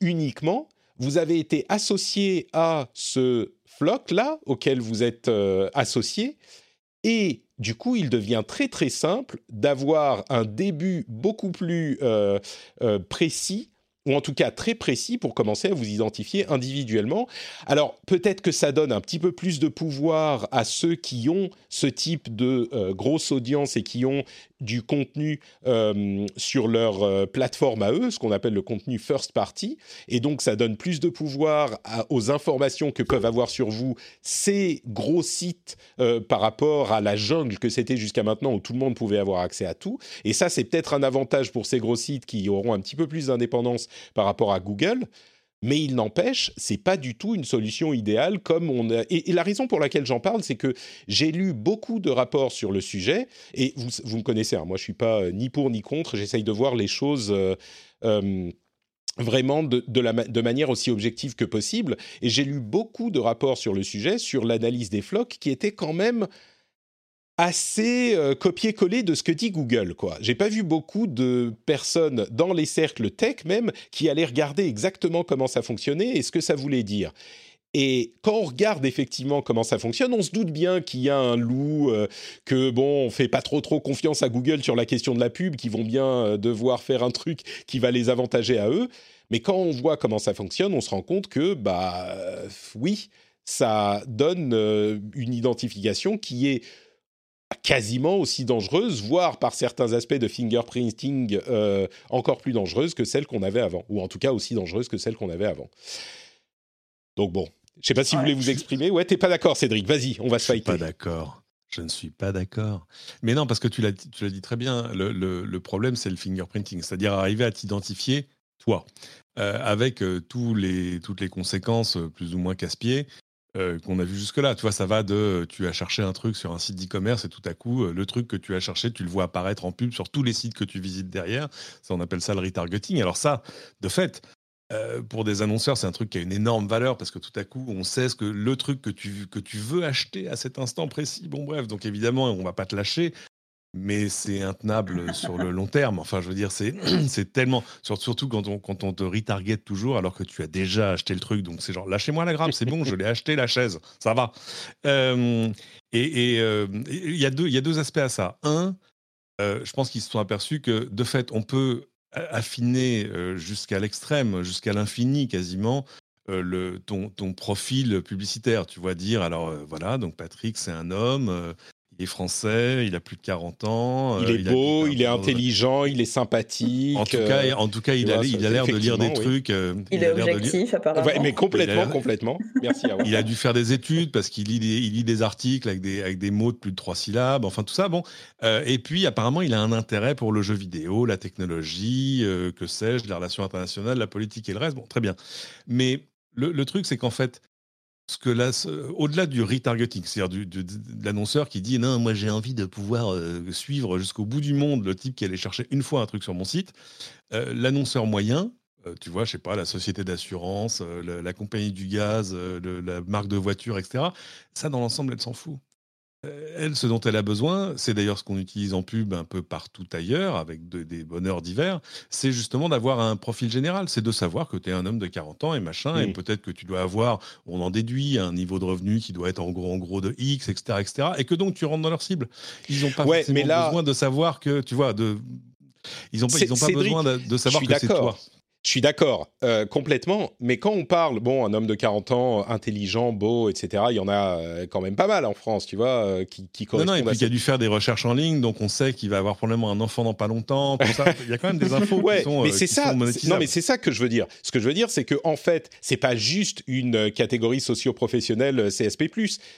uniquement, vous avez été associé à ce floc-là auquel vous êtes associé, et du coup, il devient très très simple d'avoir un début beaucoup plus euh, euh, précis ou en tout cas très précis pour commencer à vous identifier individuellement. Alors peut-être que ça donne un petit peu plus de pouvoir à ceux qui ont ce type de euh, grosse audience et qui ont du contenu euh, sur leur euh, plateforme à eux, ce qu'on appelle le contenu first party, et donc ça donne plus de pouvoir aux informations que peuvent avoir sur vous ces gros sites par rapport à la jungle que c'était jusqu'à maintenant où tout le monde pouvait avoir accès à tout. Et ça, c'est peut-être un avantage pour ces gros sites qui auront un petit peu plus d'indépendance par rapport à Google. Mais il n'empêche, c'est pas du tout une solution idéale comme on et, la raison pour laquelle j'en parle, c'est que j'ai lu beaucoup de rapports sur le sujet et vous, vous me connaissez, hein, moi je suis pas euh, ni pour ni contre, j'essaye de voir les choses euh, euh, vraiment de, de manière aussi objective que possible et j'ai lu beaucoup de rapports sur le sujet, sur l'analyse des flocs qui étaient quand même assez euh, copier-coller de ce que dit Google. Quoi. J'ai pas vu beaucoup de personnes dans les cercles tech même qui allaient regarder exactement comment ça fonctionnait et ce que ça voulait dire. Et quand on regarde effectivement comment ça fonctionne, on se doute bien qu'il y a un loup, euh, que bon, on fait pas trop trop confiance à Google sur la question de la pub, qu'ils vont bien euh, devoir faire un truc qui va les avantager à eux. Mais quand on voit comment ça fonctionne, on se rend compte que bah oui, ça donne une identification qui est quasiment aussi dangereuse, voire par certains aspects de fingerprinting euh, encore plus dangereuse que celle qu'on avait avant, ou en tout cas aussi dangereuse que celle qu'on avait avant. Donc bon, je sais pas si vous voulez vous exprimer. Ouais, t'es pas d'accord, Cédric. Vas-y, on va se fighter. Pas d'accord. Je ne suis pas d'accord. Mais non, parce que tu l'as, dit très bien. Le, problème, c'est le fingerprinting, c'est-à-dire arriver à t'identifier toi, euh, avec euh, tous les, toutes les conséquences plus ou moins casse-pieds euh, qu'on a vu jusque-là. Tu vois, ça va de tu as cherché un truc sur un site d'e-commerce et tout à coup, euh, le truc que tu as cherché, tu le vois apparaître en pub sur tous les sites que tu visites derrière. Ça, on appelle ça le retargeting. Alors ça, de fait, euh, pour des annonceurs, c'est un truc qui a une énorme valeur parce que tout à coup, on sait ce que le truc que tu, que tu veux acheter à cet instant précis. Bon, bref, donc évidemment, on va pas te lâcher mais c'est intenable sur le long terme. Enfin, je veux dire, c'est, [clears throat] tellement. Surtout quand on, quand on te retarget toujours alors que tu as déjà acheté le truc. Donc, c'est genre, lâchez-moi la grappe, c'est bon, je l'ai acheté, la chaise, ça va. Euh, et euh, il y, a deux, y a deux aspects à ça. Un, euh, je pense qu'ils se sont aperçus que, de fait, on peut affiner jusqu'à l'extrême, jusqu'à l'infini quasiment, le, ton, ton, profil publicitaire. Tu vois, dire, alors voilà, donc Patrick, c'est un homme, est français, il a plus de 40 ans. Il est euh, beau, il est intelligent, il est sympathique. En tout cas, euh, en tout cas il, a, il a l'air de lire des trucs. Euh, il, est objectif, apparemment. mais complètement, complètement. Merci à vous. Il a dû faire des études parce qu'il lit, des, il lit des articles avec des, avec des mots de plus de trois syllabes, enfin tout ça. Bon. et puis, apparemment, il a un intérêt pour le jeu vidéo, la technologie, que sais-je, les relations internationales, la politique et le reste. Bon, très bien. Mais le, le truc, c'est qu'en fait, au-delà du retargeting, c'est-à-dire de, l'annonceur qui dit non, moi j'ai envie de pouvoir euh, suivre jusqu'au bout du monde le type qui allait chercher une fois un truc sur mon site, euh, l'annonceur moyen, euh, tu vois, je sais pas, la société d'assurance, la, compagnie du gaz, la marque de voiture, etc. Ça, dans l'ensemble, elle s'en fout. Euh, elle, ce dont elle a besoin, c'est d'ailleurs ce qu'on utilise en pub un peu partout ailleurs, avec des bonheurs divers, c'est justement d'avoir un profil général. C'est de savoir que tu es un homme de 40 ans et machin, et peut-être que tu dois avoir, on en déduit, un niveau de revenu qui doit être en gros, en gros de X, etc., etc., et que donc tu rentres dans leur cible. Ils n'ont pas forcément besoin de savoir que, tu vois, de... ils n'ont pas, ils ont pas besoin de, de savoir que c'est toi. Je suis d'accord, euh, complètement. Mais quand on parle, bon, un homme de 40 ans, intelligent, beau, etc., il y en a euh, quand même pas mal en France, tu vois, euh, qui, qui Non, non, et puis il a dû faire des recherches en ligne, donc on sait qu'il va avoir probablement un enfant dans pas longtemps. Tout ça. Il y a quand même des infos qui sont, mais c'est ça. non, mais c'est ça que je veux dire. Ce que je veux dire, c'est que en fait, c'est pas juste une catégorie socio-professionnelle CSP+.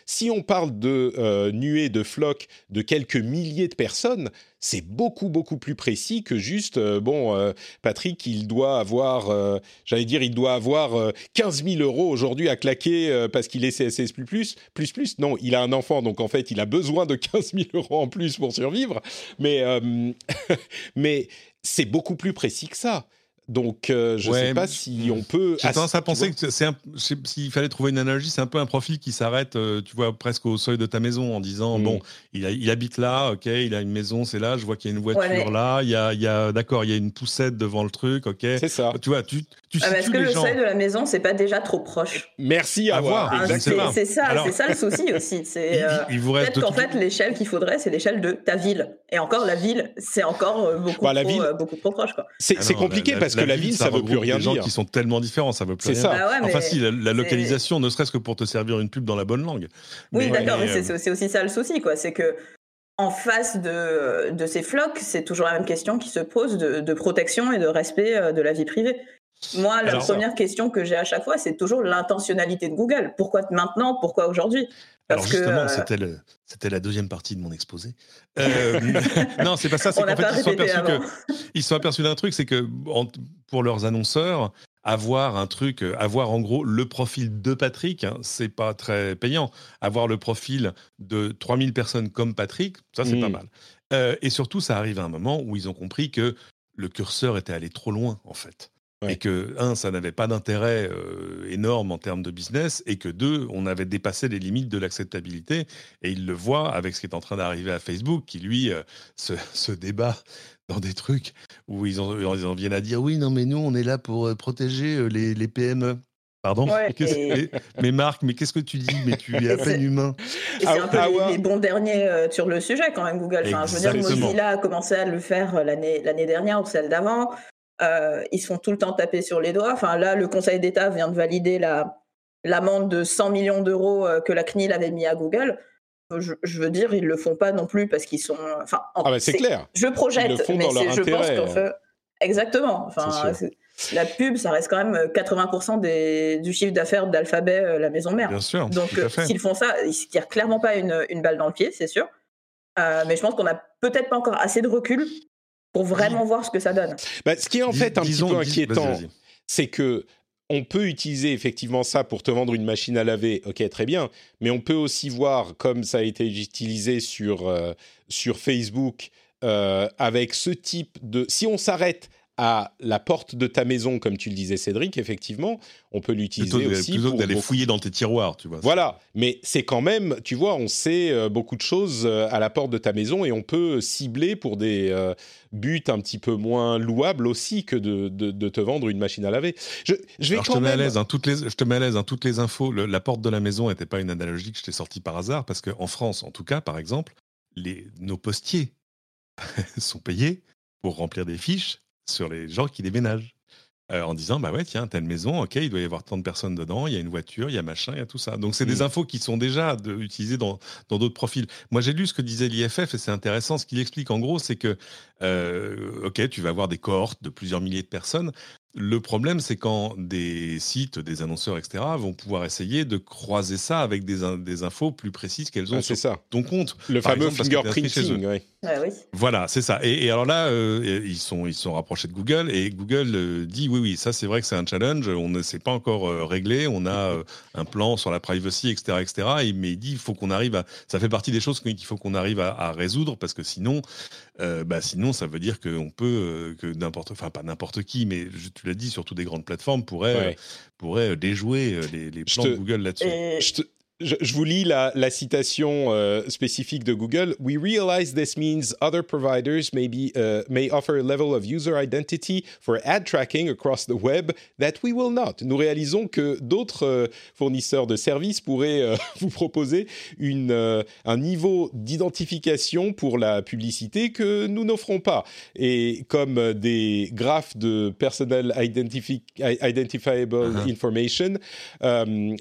Si on parle de nuées, de flocs, de quelques milliers de personnes, c'est beaucoup beaucoup plus précis que juste euh, bon euh, Patrick il doit avoir euh, j'allais dire il doit avoir 15 000 euros aujourd'hui à claquer parce qu'il est CSS plus plus plus plus. Non il a un enfant donc en fait il a besoin de 15 000 euros en plus pour survivre. Mais [laughs] mais c'est beaucoup plus précis que ça donc, euh, je ne sais pas si on peut. J'ai tendance à penser que c'est s'il fallait trouver une analogie, c'est un peu un profil qui s'arrête, euh, tu vois, presque au seuil de ta maison en disant mm. bon, il, il, habite là, ok, il a une maison, c'est là, je vois qu'il y a une voiture là, il y a, il y a d'accord, il y a une poussette devant le truc, ok. C'est ça. Tu vois, tu, tu ah, Est-ce que le seuil de la maison, c'est pas déjà trop proche Merci à, voir. Ah, c'est ça, c'est ça le souci aussi. C'est euh, peut-être qu'en fait l'échelle qu'il faudrait, c'est l'échelle de ta ville. Et encore la ville, c'est encore beaucoup, bah, trop, beaucoup trop proche. C'est ah compliqué parce que la ville, ça veut plus rien des gens qui sont tellement différents, ça veut plus rien. C'est ça. Bah enfin, si, la, localisation, ne serait-ce que pour te servir une pub dans la bonne langue. Oui, d'accord, mais, euh, c'est aussi ça le souci, quoi. C'est que en face de, de ces flocs, c'est toujours la même question qui se pose de, protection et de respect euh, de la vie privée. Moi, la première question que j'ai à chaque fois, c'est toujours l'intentionnalité de Google. Pourquoi maintenant? Pourquoi aujourd'hui? Alors justement, euh, c'était la deuxième partie de mon exposé. [laughs] Euh, [laughs] non, c'est pas ça. C'est qu'en fait, ils sont, ils sont aperçus d'un truc, c'est que pour leurs annonceurs, avoir un truc, euh, avoir en gros le profil de Patrick, hein, c'est pas très payant. Avoir le profil de 3000 personnes comme Patrick, ça c'est pas mmh. mal. et surtout, ça arrive à un moment où ils ont compris que le curseur était allé trop loin, en fait. Et que, un, ça n'avait pas d'intérêt euh, énorme en termes de business, et que deux, on avait dépassé les limites de l'acceptabilité. Et il le voit avec ce qui est en train d'arriver à Facebook, qui lui euh, se, [laughs] débat dans des trucs où ils en, ils en, viennent à dire oui, non, mais nous, on est là pour euh, protéger les, les PME. Pardon [laughs] mais, Marc, mais qu'est-ce que tu dis? Mais tu es [laughs] à peine humain. Et c'est un peu les, bons derniers sur le sujet quand même, Google. Enfin, je veux dire, Mozilla a commencé à le faire l'année dernière ou celle d'avant. Euh, ils se font tout le temps taper sur les doigts. Enfin, là, le Conseil d'État vient de valider la, l'amende de 100 millions d'euros euh, que la CNIL avait mis à Google. Je, veux dire, ils le font pas non plus parce qu'ils sont. Enfin, ah bah, c'est clair. Je projette, mais je pense qu'en fait, exactement. Enfin, la pub, ça reste quand même 80% des, du chiffre d'affaires d'Alphabet, euh, la maison mère. Bien sûr. Donc, s'ils font ça, ils ne tirent clairement pas une, une, balle dans le pied, c'est sûr. mais je pense qu'on n'a peut-être pas encore assez de recul pour vraiment voir ce que ça donne. Bah, ce qui est en fait un petit peu inquiétant, c'est que on peut utiliser effectivement ça pour te vendre une machine à laver, ok, très bien, mais on peut aussi voir, comme ça a été utilisé sur, euh, sur Facebook, euh, avec ce type de... Si on s'arrête à la porte de ta maison, comme tu le disais Cédric, effectivement, on peut l'utiliser aussi plutôt que d'aller fouiller dans tes tiroirs, tu vois. Voilà, mais c'est quand même, tu vois, on sait euh, beaucoup de choses euh, à la porte de ta maison et on peut cibler pour des euh, buts un petit peu moins louables aussi que de, de, te vendre une machine à laver. Je, je vais quand je te mets à l'aise, hein, toutes les, je te mets à l'aise, hein, toutes les infos. la porte de la maison n'était pas une analogie que je t'ai sortie par hasard, parce qu'en France, en tout cas, par exemple, les, nos postiers [laughs] sont payés pour remplir des fiches sur les gens qui déménagent. Euh, en disant bah ouais tiens telle maison ok il doit y avoir tant de personnes dedans il y a une voiture il y a machin il y a tout ça donc c'est des mmh. infos qui sont déjà de, utilisées dans dans d'autres profils moi j'ai lu ce que disait l'IFF et c'est intéressant ce qu'il explique en gros c'est que euh, ok tu vas avoir des cohortes de plusieurs milliers de personnes le problème, c'est quand des sites, des annonceurs, etc., vont pouvoir essayer de croiser ça avec des, des infos plus précises qu'elles ont ah, sur ça. ton compte. Le fameux fingerprinting, oui. Ah oui. Voilà, c'est ça. Et, alors là, euh, ils, sont, ils sont rapprochés de Google et Google euh, dit oui, oui, ça c'est vrai que c'est un challenge, on ne s'est pas encore euh, réglé, on a un plan sur la privacy, etc., etc. Et, mais il dit il faut qu'on arrive à. Ça fait partie des choses qu'il faut qu'on arrive à, à, résoudre parce que sinon, bah, sinon ça veut dire qu'on peut, que n'importe, enfin pas n'importe qui, mais tu l'as dit, surtout des grandes plateformes pourraient, pourraient déjouer les, les plans de Google là-dessus. Je, vous lis la, citation euh, spécifique de Google. We realize this means other providers may, be, uh, may offer a level of user identity for ad tracking across the web that we will not. Nous réalisons que d'autres euh, fournisseurs de services pourraient euh, [laughs] vous proposer une, un niveau d'identification pour la publicité que nous n'offrons pas. Et comme des graphes de personal identifiable uh-huh. information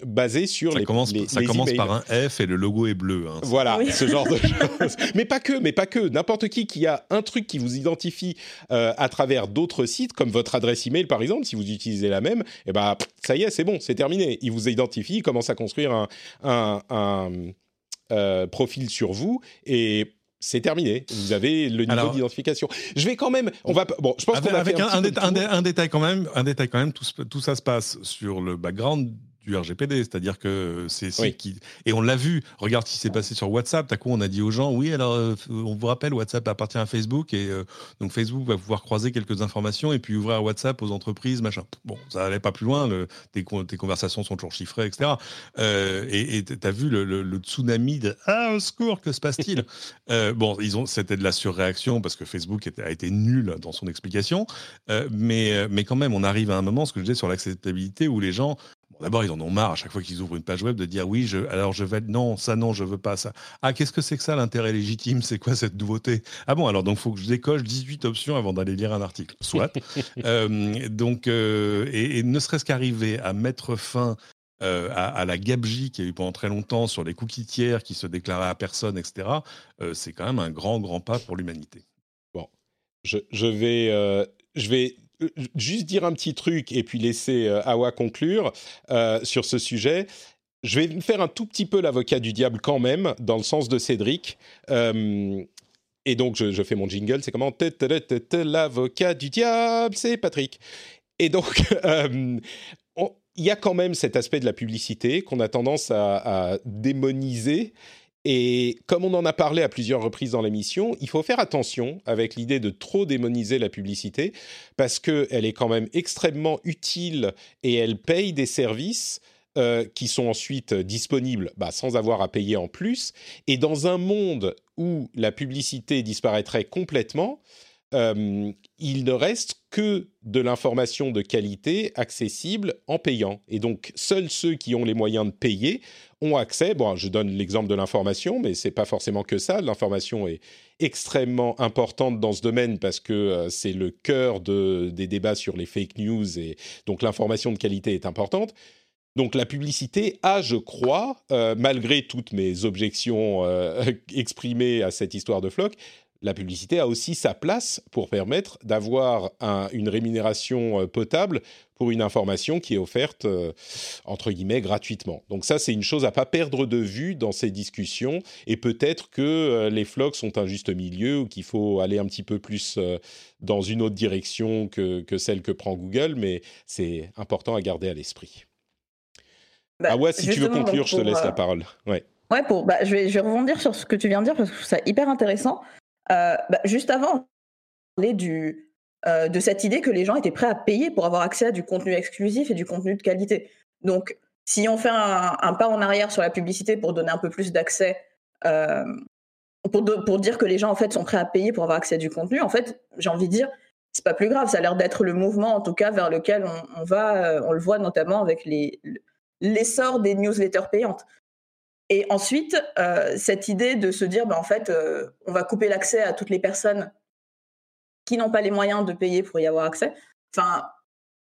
basés sur les, les, ça commence par un F et le logo est bleu. Hein. Voilà, ce genre de choses. Mais pas que, mais pas que. N'importe qui qui a un truc qui vous identifie euh, à travers d'autres sites, comme votre adresse email par exemple, si vous utilisez la même, eh ben ça y est, c'est bon, c'est terminé. Il vous identifie, il commence à construire un, un, euh, profil sur vous et c'est terminé. Vous avez le niveau d'identification. Je vais quand même. On va. Bon, je pense qu'on avec un, un, détail quand même. Un détail quand même. Tout, tout ça se passe sur le background du RGPD, c'est-à-dire que c'est qui et on l'a vu. Regarde ce qui s'est passé sur WhatsApp. T'as quoi On a dit aux gens, oui, alors euh, on vous rappelle, WhatsApp appartient à Facebook et euh, donc Facebook va pouvoir croiser quelques informations et puis ouvrir WhatsApp aux entreprises, machin. Bon, ça allait pas plus loin. Le, tes, tes, conversations sont toujours chiffrées, etc. Euh, et t'as vu le, tsunami de ah au secours, que se passe-t-il? Bon, ils ont c'était de la surréaction parce que Facebook a été nul dans son explication, mais mais quand même, on arrive à un moment, ce que je disais sur l'acceptabilité, où les gens D'abord, ils en ont marre à chaque fois qu'ils ouvrent une page web de dire oui, je, alors je vais non, ça non, je veux pas ça. Ah, qu'est-ce que c'est que ça l'intérêt légitime? C'est quoi cette nouveauté? Ah bon, alors donc faut que je décoche 18 options avant d'aller lire un article. Soit. [laughs] Euh, donc, euh, et, ne serait-ce qu'arriver à mettre fin euh, à, la gabegie qu'il y a eu pendant très longtemps sur les cookies tiers qui se déclaraient à personne, etc., c'est quand même un grand, grand pas pour l'humanité. Bon, je, je vais, je vais juste dire un petit truc et puis laisser euh, Awa conclure euh, sur ce sujet. Je vais me faire un tout petit peu l'avocat du diable quand même, dans le sens de Cédric. Euh, et donc, je, fais mon jingle, c'est comment? L'avocat du diable, c'est Patrick. Et donc, [laughs] il y a quand même cet aspect de la publicité qu'on a tendance à démoniser et comme on en a parlé à plusieurs reprises dans l'émission, il faut faire attention avec l'idée de trop démoniser la publicité parce qu'elle est quand même extrêmement utile et elle paye des services euh, qui sont ensuite disponibles bah, sans avoir à payer en plus. Et dans un monde où la publicité disparaîtrait complètement, euh, il ne reste que de l'information de qualité accessible en payant. Et donc, seuls ceux qui ont les moyens de payer ont accès. Bon, je donne l'exemple de l'information, mais c'est pas forcément que ça. L'information est extrêmement importante dans ce domaine parce que euh, c'est le cœur de, des débats sur les fake news et donc l'information de qualité est importante. Donc la publicité a, je crois, euh, malgré toutes mes objections [laughs] exprimées à cette histoire de Flock, la publicité a aussi sa place pour permettre d'avoir une rémunération euh, potable pour une information qui est offerte, euh, entre guillemets, gratuitement. Donc ça, c'est une chose à pas perdre de vue dans ces discussions, et peut-être que euh, les flocs sont un juste milieu, ou qu'il faut aller un petit peu plus dans une autre direction que, celle que prend Google, mais c'est important à garder à l'esprit. Bah, ah ouais, si tu veux conclure, je te laisse la parole. Ouais. Ouais, pour, bah, je, vais, je vais rebondir sur ce que tu viens de dire parce que je trouve ça hyper intéressant. Euh, bah, juste avant, on parlait du, euh, de cette idée que les gens étaient prêts à payer pour avoir accès à du contenu exclusif et du contenu de qualité. Donc, si on fait un, pas en arrière sur la publicité pour donner un peu plus d'accès, euh, pour, dire que les gens en fait sont prêts à payer pour avoir accès à du contenu, en fait, j'ai envie de dire, c'est pas plus grave. Ça a l'air d'être le mouvement, en tout cas, vers lequel on, on va. on le voit notamment avec l'essor des newsletters payantes. Et ensuite, euh, cette idée de se dire, ben, en fait, euh, on va couper l'accès à toutes les personnes qui n'ont pas les moyens de payer pour y avoir accès. Enfin,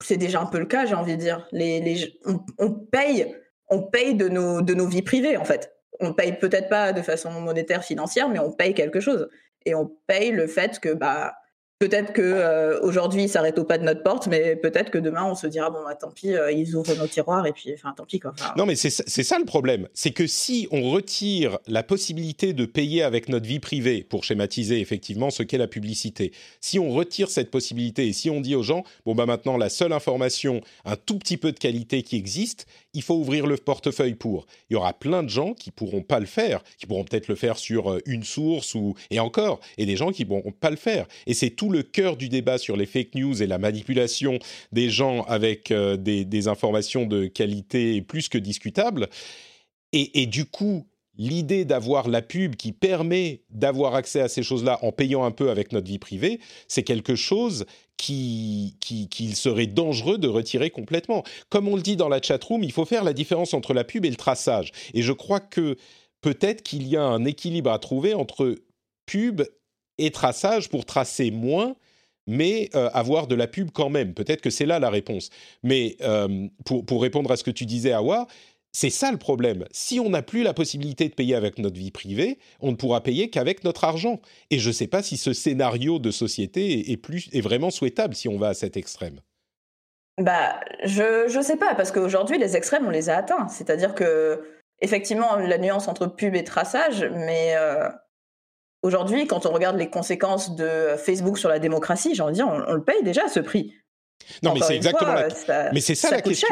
c'est déjà un peu le cas, j'ai envie de dire. Les, on, paye, on paye de nos, de nos vies privées, en fait. On paye peut-être pas de façon monétaire, financière, mais on paye quelque chose. Et on paye le fait que, bah, Peut-être que euh, aujourd'hui, ils s'arrêtent au pas de notre porte, mais peut-être que demain, on se dira bon, bah, tant pis, euh, ils ouvrent nos tiroirs et puis, enfin, tant pis quoi. non, mais c'est ça le problème, c'est que si on retire la possibilité de payer avec notre vie privée, pour schématiser effectivement ce qu'est la publicité, si on retire cette possibilité et si on dit aux gens bon bah maintenant la seule information, un tout petit peu de qualité qui existe, il faut ouvrir le portefeuille pour. Il y aura plein de gens qui pourront pas le faire, qui pourront peut-être le faire sur euh, une source ou et encore, et des gens qui pourront pas le faire. Et c'est tout le cœur du débat sur les fake news et la manipulation des gens avec euh, des, informations de qualité plus que discutable. et, du coup, l'idée d'avoir la pub qui permet d'avoir accès à ces choses-là en payant un peu avec notre vie privée, c'est quelque chose qu'il qui, serait dangereux de retirer complètement. Comme on le dit dans la chatroom, il faut faire la différence entre la pub et le traçage. Et je crois que peut-être qu'il y a un équilibre à trouver entre pub et traçage pour tracer moins mais euh, avoir de la pub quand même. Peut-être que c'est là la réponse. Mais euh, pour, pour, répondre à ce que tu disais, Awa, c'est ça le problème. Si on n'a plus la possibilité de payer avec notre vie privée, on ne pourra payer qu'avec notre argent. Et je ne sais pas si ce scénario de société est, vraiment souhaitable si on va à cet extrême. Bah, je ne sais pas, parce qu'aujourd'hui, les extrêmes, on les a atteints. C'est-à-dire que, effectivement, la nuance entre pub et traçage, mais euh, aujourd'hui, quand on regarde les conséquences de Facebook sur la démocratie, j'ai envie de dire, on, on le paye déjà à ce prix. Non, mais c'est exactement la... mais c'est ça, la question.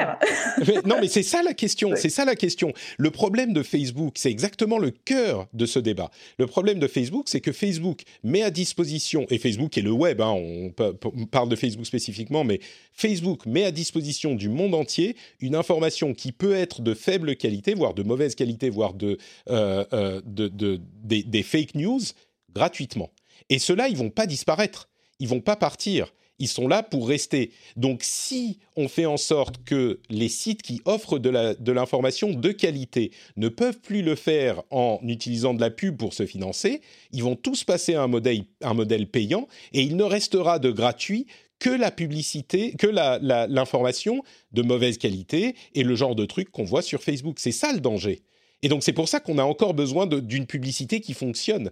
non, mais c'est ça la question. [laughs] C'est ça la question. Le problème de Facebook, c'est exactement le cœur de ce débat. Le problème de Facebook, c'est que Facebook met à disposition et Facebook et le web. Hein, on parle de Facebook spécifiquement, mais Facebook met à disposition du monde entier une information qui peut être de faible qualité, voire de mauvaise qualité, voire de, euh, euh, de, de des, des fake news gratuitement. Et ceux-là, ils vont pas disparaître. Ils vont pas partir ils sont là pour rester. Donc si on fait en sorte que les sites qui offrent de l'information de, qualité ne peuvent plus le faire en utilisant de la pub pour se financer, ils vont tous passer à un modèle, payant et il ne restera de gratuit que la publicité, que l'information de mauvaise qualité et le genre de trucs qu'on voit sur Facebook. C'est ça le danger. Et donc c'est pour ça qu'on a encore besoin d'une publicité qui fonctionne.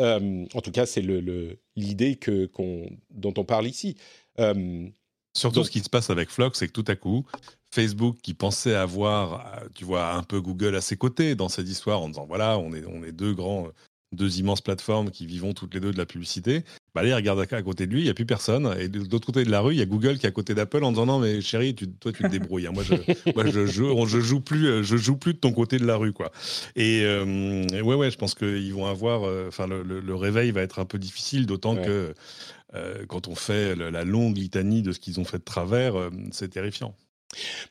Euh, en tout cas, c'est l'idée le, dont on parle ici. Euh, Surtout, ce qui se passe avec Flock, c'est que tout à coup, Facebook, qui pensait avoir, euh, tu vois, un peu Google à ses côtés dans cette histoire, en disant voilà, on est, on est deux grands deux immenses plateformes qui vivons toutes les deux de la publicité. Bah, allez, regarde à, côté de lui, il n'y a plus personne. Et de, l'autre côté de la rue, il y a Google qui est à côté d'Apple en disant non, mais chérie, toi, tu te débrouilles. Hein. Moi, je, [laughs] moi je, je, joue plus, euh, je joue plus de ton côté de la rue, quoi. Et, euh, ouais, ouais, je pense qu'ils vont avoir, euh, enfin, le, réveil va être un peu difficile, d'autant que quand on fait la longue litanie de ce qu'ils ont fait de travers, c'est terrifiant.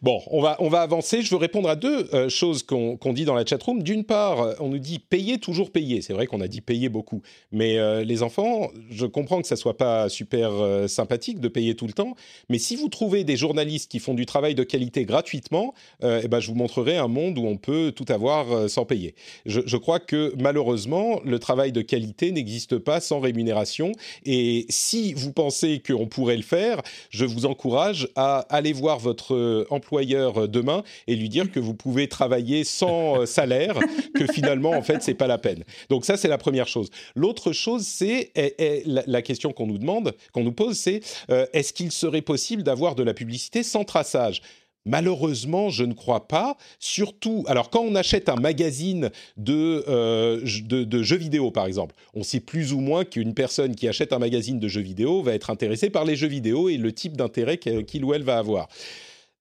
Bon, on va, on va avancer. Je veux répondre à deux euh, choses qu'on dit dans la chatroom. D'une part, euh, on nous dit payer, toujours payer. C'est vrai qu'on a dit payer beaucoup. Mais euh, les enfants, je comprends que ça soit pas super sympathique de payer tout le temps. Mais si vous trouvez des journalistes qui font du travail de qualité gratuitement, eh ben, je vous montrerai un monde où on peut tout avoir sans payer. Je, je, crois que malheureusement, le travail de qualité n'existe pas sans rémunération. Et si vous pensez qu'on pourrait le faire, je vous encourage à aller voir votre euh, employeur euh, demain et lui dire que vous pouvez travailler sans euh, salaire, que finalement, en fait, c'est pas la peine. Donc ça, c'est la première chose. L'autre chose, c'est la, question qu'on nous demande, qu'on nous pose, c'est est-ce qu'il serait possible d'avoir de la publicité sans traçage? Malheureusement, je ne crois pas. Surtout, alors quand on achète un magazine de, de, jeux vidéo, par exemple, on sait plus ou moins qu'une personne qui achète un magazine de jeux vidéo va être intéressée par les jeux vidéo et le type d'intérêt qu'il ou elle va avoir.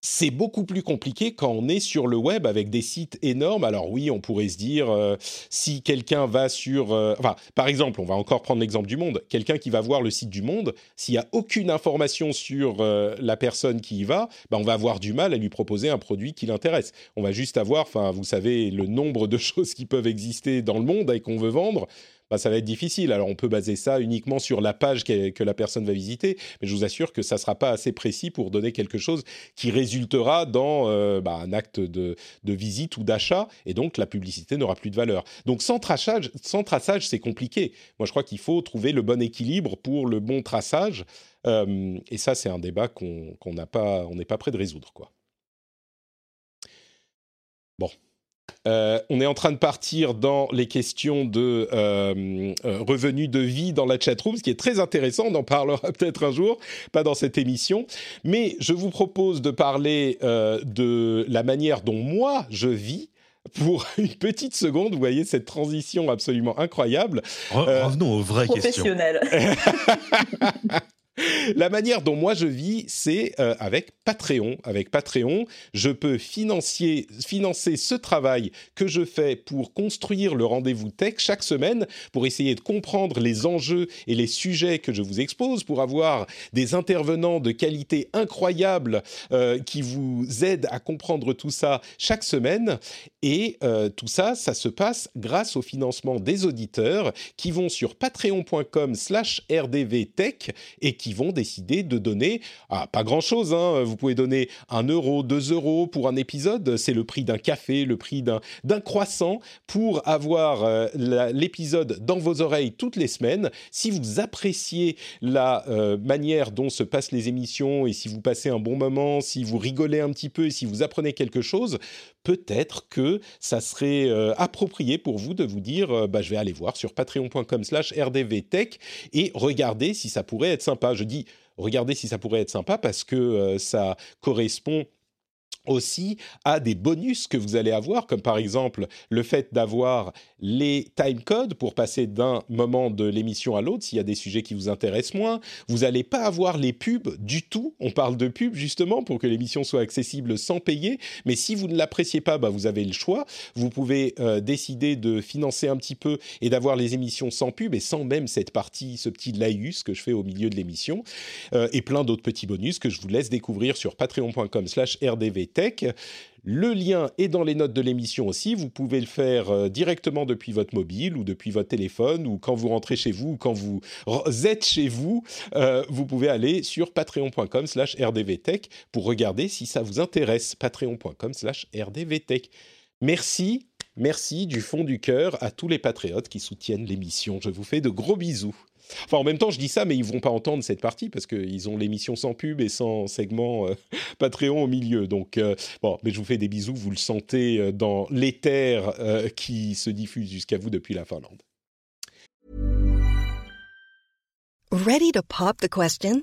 C'est beaucoup plus compliqué quand on est sur le web avec des sites énormes. Alors oui, on pourrait se dire, euh, si quelqu'un va sur... Euh, enfin, par exemple, on va encore prendre l'exemple du Monde. Quelqu'un qui va voir le site du Monde, s'il n'y a aucune information sur euh, la personne qui y va, bah, on va avoir du mal à lui proposer un produit qui l'intéresse. On va juste avoir, vous savez, le nombre de [laughs] choses qui peuvent exister dans le monde et qu'on veut vendre. Bah, ça va être difficile. Alors on peut baser ça uniquement sur la page que la personne va visiter, mais je vous assure que ça ne sera pas assez précis pour donner quelque chose qui résultera dans euh, bah, un acte de, visite ou d'achat, et donc la publicité n'aura plus de valeur. Donc sans traçage, sans traçage c'est compliqué. Moi je crois qu'il faut trouver le bon équilibre pour le bon traçage, euh, et ça c'est un débat qu'on n'a pas, on n'est pas prêt de résoudre. quoi. Euh, on est en train de partir dans les questions de euh, euh, revenus de vie dans la chatroom, ce qui est très intéressant. On en parlera [laughs] peut-être un jour, pas dans cette émission. Mais je vous propose de parler de la manière dont moi je vis pour [laughs] une petite seconde. Vous voyez cette transition absolument incroyable. revenons aux vraies questions. [laughs] La manière dont moi je vis, c'est euh, avec Patreon. Avec Patreon, je peux financer, financer ce travail que je fais pour construire le rendez-vous tech chaque semaine, pour essayer de comprendre les enjeux et les sujets que je vous expose, pour avoir des intervenants de qualité incroyable euh, qui vous aident à comprendre tout ça chaque semaine. Et euh, tout ça, ça se passe grâce au financement des auditeurs qui vont sur patreon.com slash rdvtech et qui vont décider de donner, ah, pas grand-chose, hein, vous pouvez donner un euro, deux euros pour un épisode, c'est le prix d'un café, le prix d'un croissant, pour avoir euh, l'épisode dans vos oreilles toutes les semaines. Si vous appréciez la euh, manière dont se passent les émissions et si vous passez un bon moment, si vous rigolez un petit peu et si vous apprenez quelque chose, peut-être que ça serait euh, approprié pour vous de vous dire, bah, je vais aller voir sur patreon.com slash rdvtech et regarder si ça pourrait être sympa. Je dis, regardez si ça pourrait être sympa parce que euh, ça correspond aussi à des bonus que vous allez avoir, comme par exemple le fait d'avoir les time codes pour passer d'un moment de l'émission à l'autre s'il y a des sujets qui vous intéressent moins. Vous n'allez pas avoir les pubs du tout. On parle de pubs justement pour que l'émission soit accessible sans payer. Mais si vous ne l'appréciez pas, bah, vous avez le choix. Vous pouvez euh, décider de financer un petit peu et d'avoir les émissions sans pub et sans même cette partie, ce petit laïus que je fais au milieu de l'émission euh, et plein d'autres petits bonus que je vous laisse découvrir sur Le lien est dans les notes de l'émission aussi. Vous pouvez le faire euh, directement depuis votre mobile ou depuis votre téléphone ou quand vous rentrez chez vous ou quand vous êtes chez vous. Euh, vous pouvez aller sur patreon.com slash rdvtech pour regarder si ça vous intéresse. Patreon.com slash rdvtech. Merci, merci du fond du cœur à tous les patriotes qui soutiennent l'émission. Je vous fais de gros bisous. Enfin, en même temps, je dis ça, mais ils vont pas entendre cette partie parce qu'ils ont l'émission sans pub et sans segment euh, [laughs] Patreon au milieu. Donc, euh, bon, mais je vous fais des bisous. Vous le sentez euh, dans l'éther qui se diffuse jusqu'à vous depuis la Finlande. Ready to pop the question?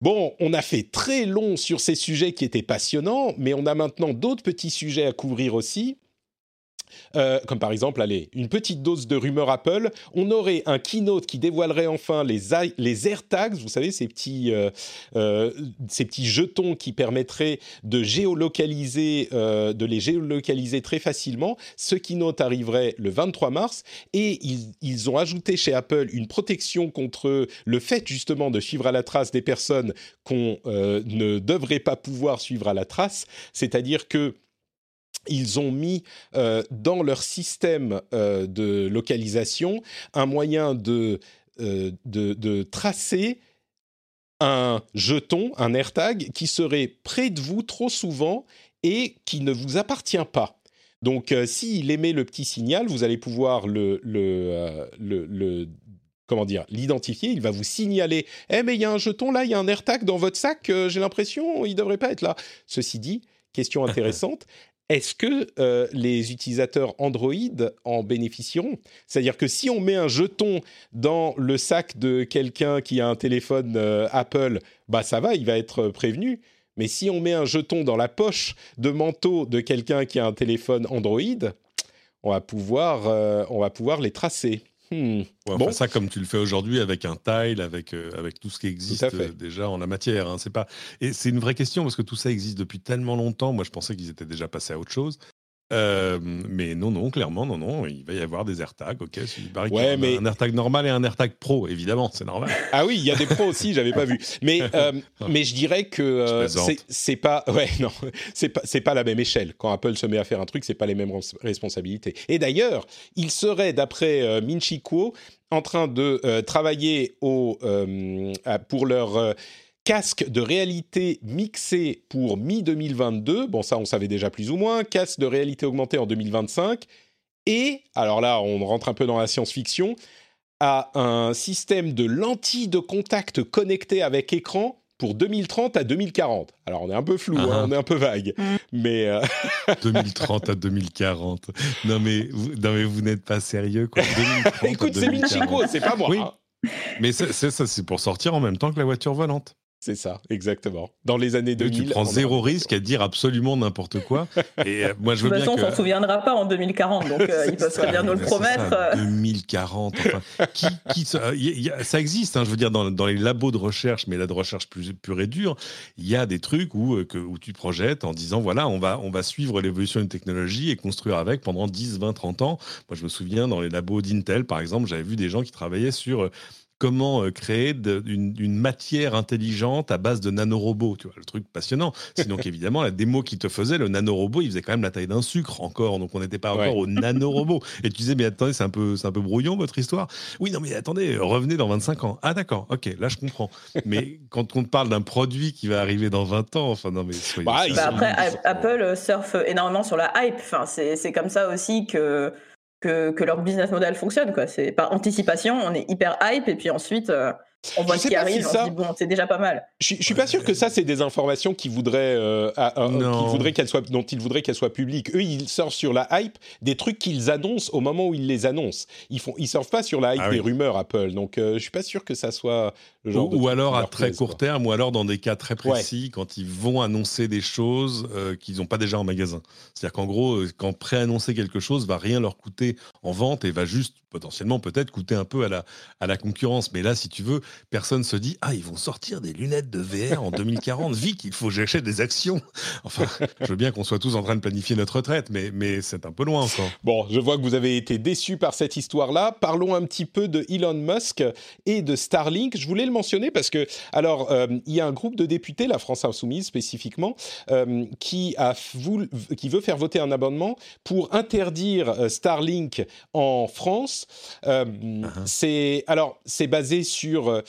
Bon, on a fait très long sur ces sujets qui étaient passionnants, mais on a maintenant d'autres petits sujets à couvrir aussi. Euh, comme par exemple, allez, une petite dose de rumeur Apple. On aurait un keynote qui dévoilerait enfin les, les AirTags, vous savez, ces petits, euh, euh, ces petits jetons qui permettraient de géolocaliser, de les géolocaliser très facilement. Ce keynote arriverait le 23 mars et ils, ils, ont ajouté chez Apple une protection contre le fait justement de suivre à la trace des personnes qu'on ne devrait pas pouvoir suivre à la trace, c'est-à-dire que ils ont mis euh, dans leur système euh, de localisation un moyen de, euh, de, de, tracer un jeton, un AirTag, qui serait près de vous trop souvent et qui ne vous appartient pas. Donc, s'il émet le petit signal, vous allez pouvoir le, le, le, le comment dire, l'identifier, il va vous signaler Eh, mais il y a un jeton là, il y a un AirTag dans votre sac, j'ai l'impression, il ne devrait pas être là. Ceci dit, question [laughs] intéressante, est-ce que euh, les utilisateurs Android en bénéficieront? C'est-à-dire que si on met un jeton dans le sac de quelqu'un qui a un téléphone euh, Apple, bah ça va, il va être prévenu. Mais si on met un jeton dans la poche de manteau de quelqu'un qui a un téléphone Android, on va pouvoir, euh, on va pouvoir les tracer. Hmm. bon. ça comme tu le fais aujourd'hui avec un tile, avec, euh, avec tout ce qui existe euh, déjà en la matière. Hein. C'est pas... Et c'est une vraie question parce que tout ça existe depuis tellement longtemps. Moi, je pensais qu'ils étaient déjà passés à autre chose. Euh, mais non, non, clairement, non, non, il va y avoir des AirTags, ok. Ouais, mais... Un AirTag normal et un AirTag Pro, évidemment, c'est normal. [laughs] Ah oui, il y a des pros aussi, j'avais pas vu. Mais, [laughs] euh, mais je dirais que euh, c'est pas, [laughs] ouais, non, c'est pas, c'est pas la même échelle. Quand Apple se met à faire un truc, c'est pas les mêmes responsabilités. Et d'ailleurs, il serait, d'après Minchi Kuo, en train de travailler au, pour leur casque de réalité mixé pour mi-2022, bon ça on savait déjà plus ou moins, casque de réalité augmentée en 2025, et, alors là on rentre un peu dans la science-fiction, à un système de lentilles de contact connectées avec écran pour 2030 à 2040. Alors on est un peu flou, hein, Ah. on est un peu vague, Mm. mais euh, [laughs] 2030 à 2040. Non mais vous, non, mais vous n'êtes pas sérieux quoi. 2030 à écoute, c'est 2040. Minchico, c'est pas moi. Oui. hein. Mais c'est c'est ça, c'est pour sortir en même temps que la voiture volante. C'est ça, exactement. Dans les années Tu 2000, prends on zéro risque à dire absolument n'importe quoi. Et euh, moi, je De veux toute façon, bien on que. s'en souviendra pas en 2040, donc euh, ils peuvent très bien nous le promettre. ça, euh. 2040. Enfin, qui, qui, ça, y- y a- ça existe, hein, je veux dire, dans, dans les labos de recherche, mais là de recherche plus pure et dure, il y a des trucs où, euh, que, où tu projettes en disant voilà, on va, on va suivre l'évolution d'une technologie et construire avec pendant 10, 20, 30 ans. Moi, je me souviens, dans les labos d'Intel, par exemple, j'avais vu des gens qui travaillaient sur. Comment euh, créer de- une, une matière intelligente à base de nanorobots, tu vois, le truc passionnant. Sinon, [laughs] évidemment, la démo qui te faisait, le nanorobot, il faisait quand même la taille d'un sucre encore, donc on n'était pas encore Ouais. au [laughs] nanorobot. Et tu disais, mais attendez, c'est un peu, c'est un peu brouillon votre histoire. Oui, non, mais attendez, revenez dans 25 ans. Ah, d'accord, ok, là je comprends. Mais [laughs] quand on te parle d'un produit qui va arriver dans 20 ans, enfin, non, mais soyez Bah, Bah après, Apple surfe énormément sur la hype. Enfin, c'est c'est comme ça aussi que, que, que leur business model fonctionne. quoi. C'est par anticipation, on est hyper hype et puis ensuite euh, on voit Je ce qui arrive si et on ça- se dit bon, c'est déjà pas mal. Je, je suis pas sûr que ça, c'est des informations qui voudraient, euh, à- à- Non. qu'ils voudraient qu'elles soient, dont ils voudraient qu'elles soient publiques. Eux, ils sortent sur la hype des trucs qu'ils annoncent au moment où ils les annoncent. Ils font, ils surfent pas sur la hype Ah des oui. rumeurs Apple. Donc, euh, je suis pas sûr que ça soit genre. Ou, alors à très court quoi. terme, ou alors dans des cas très précis, quand ils vont annoncer des choses euh, qu'ils n'ont pas déjà en magasin. C'est-à-dire qu'en gros, euh, quand préannoncer quelque chose va rien leur coûter en vente et va juste potentiellement peut-être coûter un peu à la, à la concurrence. Mais là, si tu veux, personne se dit ah ils vont sortir des lunettes de VR en 2040. Vite, il faut que j'achète des actions. Enfin, je veux bien qu'on soit tous en train de planifier notre retraite, mais, mais c'est un peu loin encore. Bon, je vois que vous avez été déçus par cette histoire-là. Parlons un petit peu de Elon Musk et de Starlink. Je voulais le mentionner parce que, alors, euh, il y a un groupe de députés, la France Insoumise spécifiquement, euh, qui, a voulu- qui veut faire voter un amendement pour interdire euh, Starlink en France. Euh, C'est alors, c'est basé sur.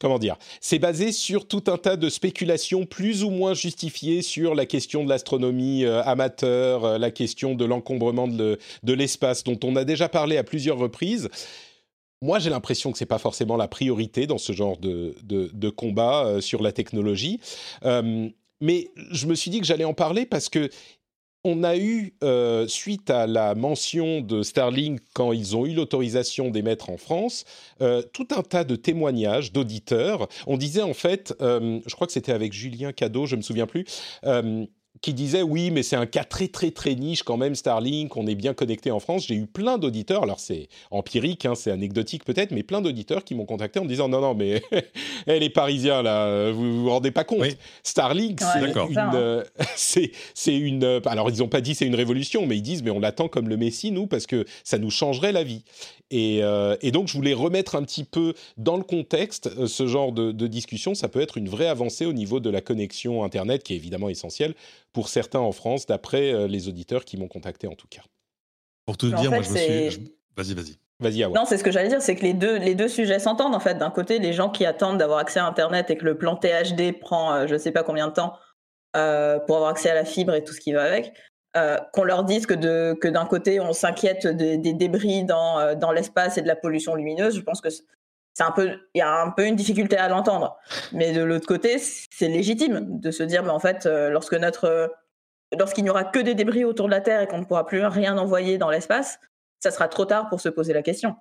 comment dire C'est basé sur tout un tas de spéculations plus ou moins justifiées sur la question de l'astronomie euh, amateur, euh, la question de l'encombrement de, le- de l'espace, dont on a déjà parlé à plusieurs reprises. Moi, j'ai l'impression que c'est pas forcément la priorité dans ce genre de, de, combat euh, sur la technologie. Euh, mais je me suis dit que j'allais en parler parce que on a eu, euh, suite à la mention de Starlink quand ils ont eu l'autorisation d'émettre en France, tout un tas de témoignages d'auditeurs. On disait en fait, je crois que c'était avec Julien Cadeau, je me souviens plus, qui disait oui, mais c'est un cas très très très niche quand même Starlink, on est bien connecté en France. J'ai eu plein d'auditeurs, alors c'est empirique, hein, c'est anecdotique peut-être, mais plein d'auditeurs qui m'ont contacté en me disant non non mais [laughs] eh, les Parisiens là, vous vous rendez pas compte, Oui. Starlink Ouais, c'est une, hein. euh, [laughs] c'est c'est une, euh, alors ils n'ont pas dit c'est une révolution, mais ils disent mais on l'attend comme le Messie nous parce que ça nous changerait la vie. Et, euh, et donc, je voulais remettre un petit peu dans le contexte euh, ce genre de, de discussion. Ça peut être une vraie avancée au niveau de la connexion Internet, qui est évidemment essentielle pour certains en France, d'après euh, les auditeurs qui m'ont contacté en tout cas. Pour en dire, moi je me c'est- suis. je- Vas-y, vas-y. Vas-y, Awa. Non, c'est ce que j'allais dire, c'est que les deux, les deux sujets s'entendent en fait. D'un côté, les gens qui attendent d'avoir accès à Internet et que le plan THD prend euh, je sais pas combien de temps euh, pour avoir accès à la fibre et tout ce qui va avec, euh, qu'on leur dise que de que d'un côté on s'inquiète des, des débris dans dans l'espace et de la pollution lumineuse, je pense que c'est un il y a un peu une difficulté à l'entendre. Mais de l'autre côté, c'est légitime de se dire mais en fait euh, lorsque notre euh, lorsqu'il n'y aura que des débris autour de la Terre et qu'on ne pourra plus rien envoyer dans l'espace, ça sera trop tard pour se poser la question.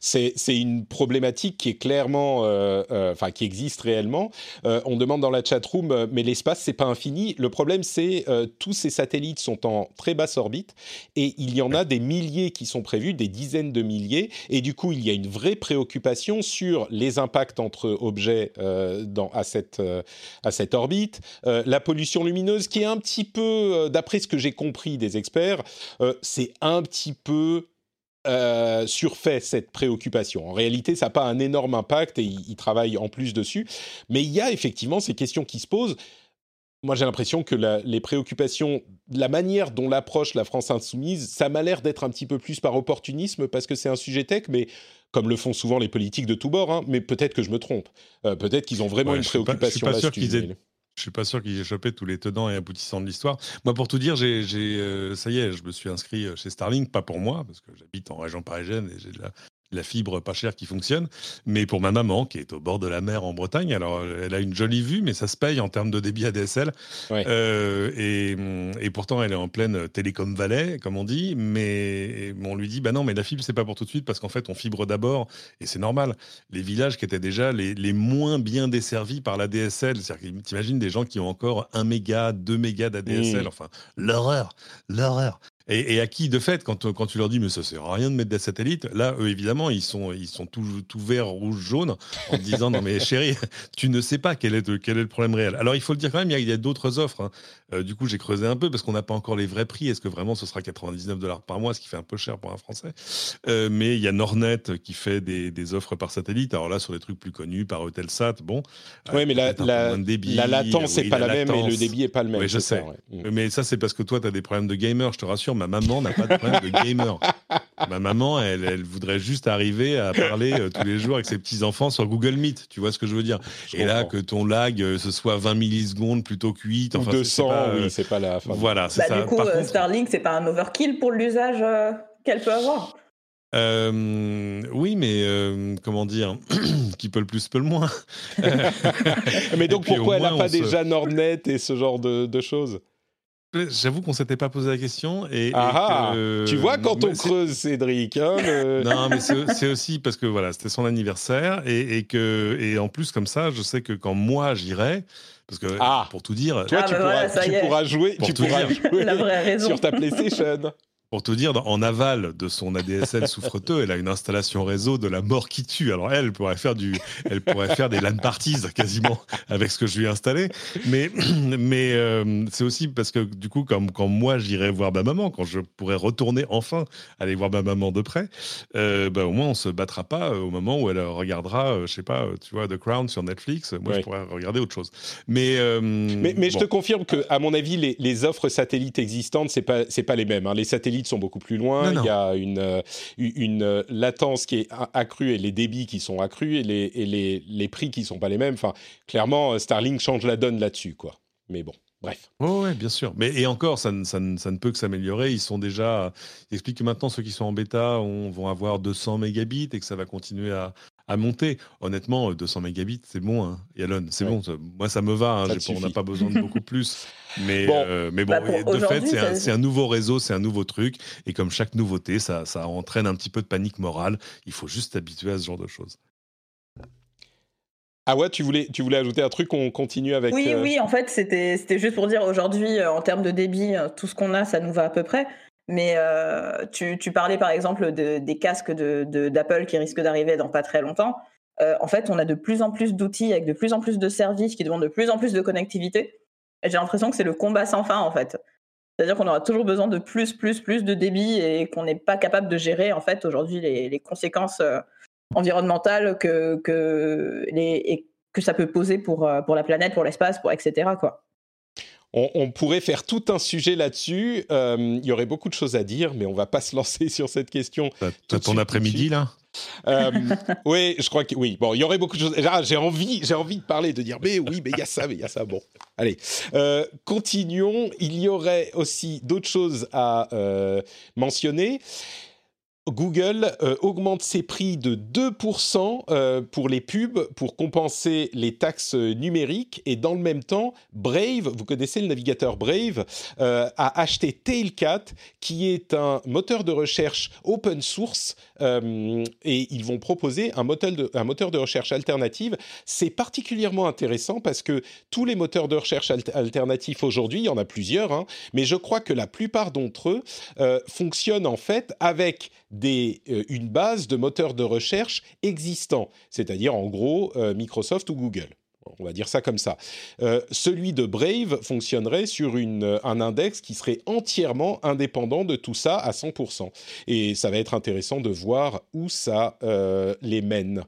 C'est une problématique qui est clairement, euh, euh, enfin qui existe réellement. Euh, on demande dans la chatroom, mais l'espace c'est pas infini. Le problème c'est tous ces satellites sont en très basse orbite et il y en a des milliers qui sont prévus, des dizaines de milliers. Et du coup, il y a une vraie préoccupation sur les impacts entre objets dans, à cette à cette orbite, la pollution lumineuse qui est un petit peu, d'après ce que j'ai compris des experts, c'est un petit peu euh, surfait cette préoccupation. En réalité, ça n'a pas un énorme impact et ils il travaillent en plus dessus. Mais il y a effectivement ces questions qui se posent. Moi, j'ai l'impression que la- les préoccupations, la manière dont l'approche la France insoumise, ça m'a l'air d'être un petit peu plus par opportunisme parce que c'est un sujet tech, mais comme le font souvent les politiques de tous bords, hein, mais peut-être que je me trompe. Euh, peut-être qu'ils ont vraiment Ouais, une préoccupation là-dessus. Je suis pas sûr qu'ils aient chopé tous les tenants et aboutissants de l'histoire. Moi, pour tout dire, euh, ça y est, je me suis inscrit euh, chez Starlink, pas pour moi, parce que j'habite en région parisienne et j'ai de la, la fibre pas chère qui fonctionne. Mais pour ma maman, qui est au bord de la mer en Bretagne, alors elle a une jolie vue, mais ça se paye en termes de débit ADSL. Euh, et, et, pourtant, elle est en pleine télécom valley, comme on dit. Mais on lui dit, bah non, mais la fibre, c'est pas pour tout de suite, parce qu'en fait, on fibre d'abord, et c'est normal. Les villages qui étaient déjà les, les moins bien desservis par la DSL, c'est-à-dire que t'imagines des gens qui ont encore 1 méga, 2 mégas d'ADSL, mmh. enfin, l'horreur, l'horreur. Et, à qui, de fait, quand, quand tu leur dis, mais ça sert à rien de mettre des satellites, là, eux, évidemment, ils sont, ils sont tout, tout vert, rouge, jaune, en disant, [laughs] non, mais chérie, tu ne sais pas quel est, quel est le problème réel. Alors, il faut le dire quand même, il y a, d'autres offres. Hein. Euh, du coup, j'ai creusé un peu parce qu'on n'a pas encore les vrais prix. Est-ce que vraiment ce sera 99 dollars par mois, ce qui fait un peu cher pour un Français? Euh, Mais il y a Nornet qui fait des, des, offres par satellite. Alors là, sur des trucs plus connus, par Eutelsat, bon. Oui, mais la, la, la, latence n'est pas la, même et le débit n'est pas le même. Oui, je sais. Mais ça, c'est parce que toi, tu as des problèmes de gamer, je te rassure. Ma maman n'a pas de problème de gamer. Ma maman, elle, elle, voudrait juste arriver à parler euh, tous les jours avec ses petits-enfants sur Google Meet. Tu vois ce que je veux dire? Et là, que ton lag, ce soit 20 millisecondes plutôt que 8. Enfin, 200, oui, c'est pas la fin. Voilà, c'est bah, ça. Du coup, euh, Starlink, c'est pas un overkill pour l'usage euh, qu'elle peut avoir? Euh, oui, mais euh, comment dire, [clears throat] qui peut le plus peut le moins. [laughs] mais donc pourquoi elle n'a pas déjà Nordnet et ce genre de, de choses? J'avoue qu'on s'était pas posé la question. Et, ah, ah tu vois quand on creuse, Cédric. Hein, [laughs] non, mais c'est aussi parce que voilà, c'était son anniversaire et, et, que et en plus comme ça, je sais que quand moi j'irai, parce que ah, pour tout dire, toi, tu, pourras, tu pourras, jouer, tu pourras jouer sur ta PlayStation. [laughs] Pour te dire, en aval de son ADSL souffreteux, elle a une installation réseau de la mort qui tue. Alors elle pourrait faire du, elle pourrait faire des LAN parties quasiment avec ce que je lui ai installé. Mais, mais euh, c'est aussi parce que du coup, comme quand moi j'irai voir ma maman, quand je pourrais retourner enfin aller voir ma maman de près, euh, bah, au moins on se battra pas au moment où elle regardera, euh, je sais pas, tu vois, The Crown sur Netflix. Moi, je pourrais regarder autre chose. Mais mais, mais je te confirme que, à mon avis, les, les offres satellites existantes, c'est pas c'est pas les mêmes. Hein. Les satellites sont beaucoup plus loin. Il y a une, euh, une euh, latence qui est accrue et les débits qui sont accrus et les, et les, les prix qui sont pas les mêmes. Enfin, clairement, Starlink change la donne là-dessus, quoi. Mais bon. Bref. oui, bien sûr. Mais et encore, ça, ça, ça ne peut que s'améliorer. Ils sont déjà. Ils expliquent que maintenant, ceux qui sont en bêta vont avoir 200 mégabits et que ça va continuer à, à monter. Honnêtement, 200 mégabits, c'est bon, hein, Yalon, c'est bon. moi, ça me va. Hein, on n'a pas besoin de beaucoup plus. [laughs] Mais bon, euh, mais bon bah, de fait, c'est un, nouveau réseau, c'est un nouveau truc. Et comme chaque nouveauté, ça, ça entraîne un petit peu de panique morale. Il faut juste s'habituer à ce genre de choses. Ah ouais, tu voulais, tu voulais ajouter un truc, on continue avec... Oui, euh, oui, en fait, c'était juste pour dire, aujourd'hui, euh, en termes de débit, tout ce qu'on a, ça nous va à peu près. Mais euh, tu, parlais par exemple de, des casques d'Apple qui risquent d'arriver dans pas très longtemps. Euh, en fait, on a de plus en plus d'outils avec de plus en plus de services qui demandent de plus en plus de connectivité. J'ai l'impression que c'est le combat sans fin en fait. C'est-à-dire qu'on aura toujours besoin de plus, plus, plus de débit et qu'on n'est pas capable de gérer en fait aujourd'hui les, conséquences euh, environnementales que, que, les, que ça peut poser pour, pour la planète, pour l'espace, pour etc. On, pourrait faire tout un sujet là-dessus. Euh, il y aurait beaucoup de choses à dire, mais on va pas se lancer sur cette question. T'as ton après-midi là? Euh, oui, je crois que oui. Bon, il y aurait beaucoup de choses. J'ai envie, j'ai envie de parler, de dire, mais oui, mais il y a ça, mais il y a ça. Bon, allez, euh, continuons. Il y aurait aussi d'autres choses à mentionner. Google euh, augmente ses prix de 2% euh, pour les pubs pour compenser les taxes numériques et dans le même temps, Brave, vous connaissez le navigateur Brave, euh, a acheté Tailcat qui est un moteur de recherche open source et ils vont proposer un moteur de, un moteur de recherche alternative. C'est particulièrement intéressant parce que tous les moteurs de recherche alternatifs aujourd'hui, il y en a plusieurs, hein, mais je crois que la plupart d'entre eux fonctionnent en fait avec euh, une base de moteurs de recherche existants, c'est-à-dire en gros euh, Microsoft ou Google. On va dire ça comme ça. Euh, celui de Brave fonctionnerait sur un index qui serait entièrement indépendant de tout ça à 100%. Et ça va être intéressant de voir où ça les mène.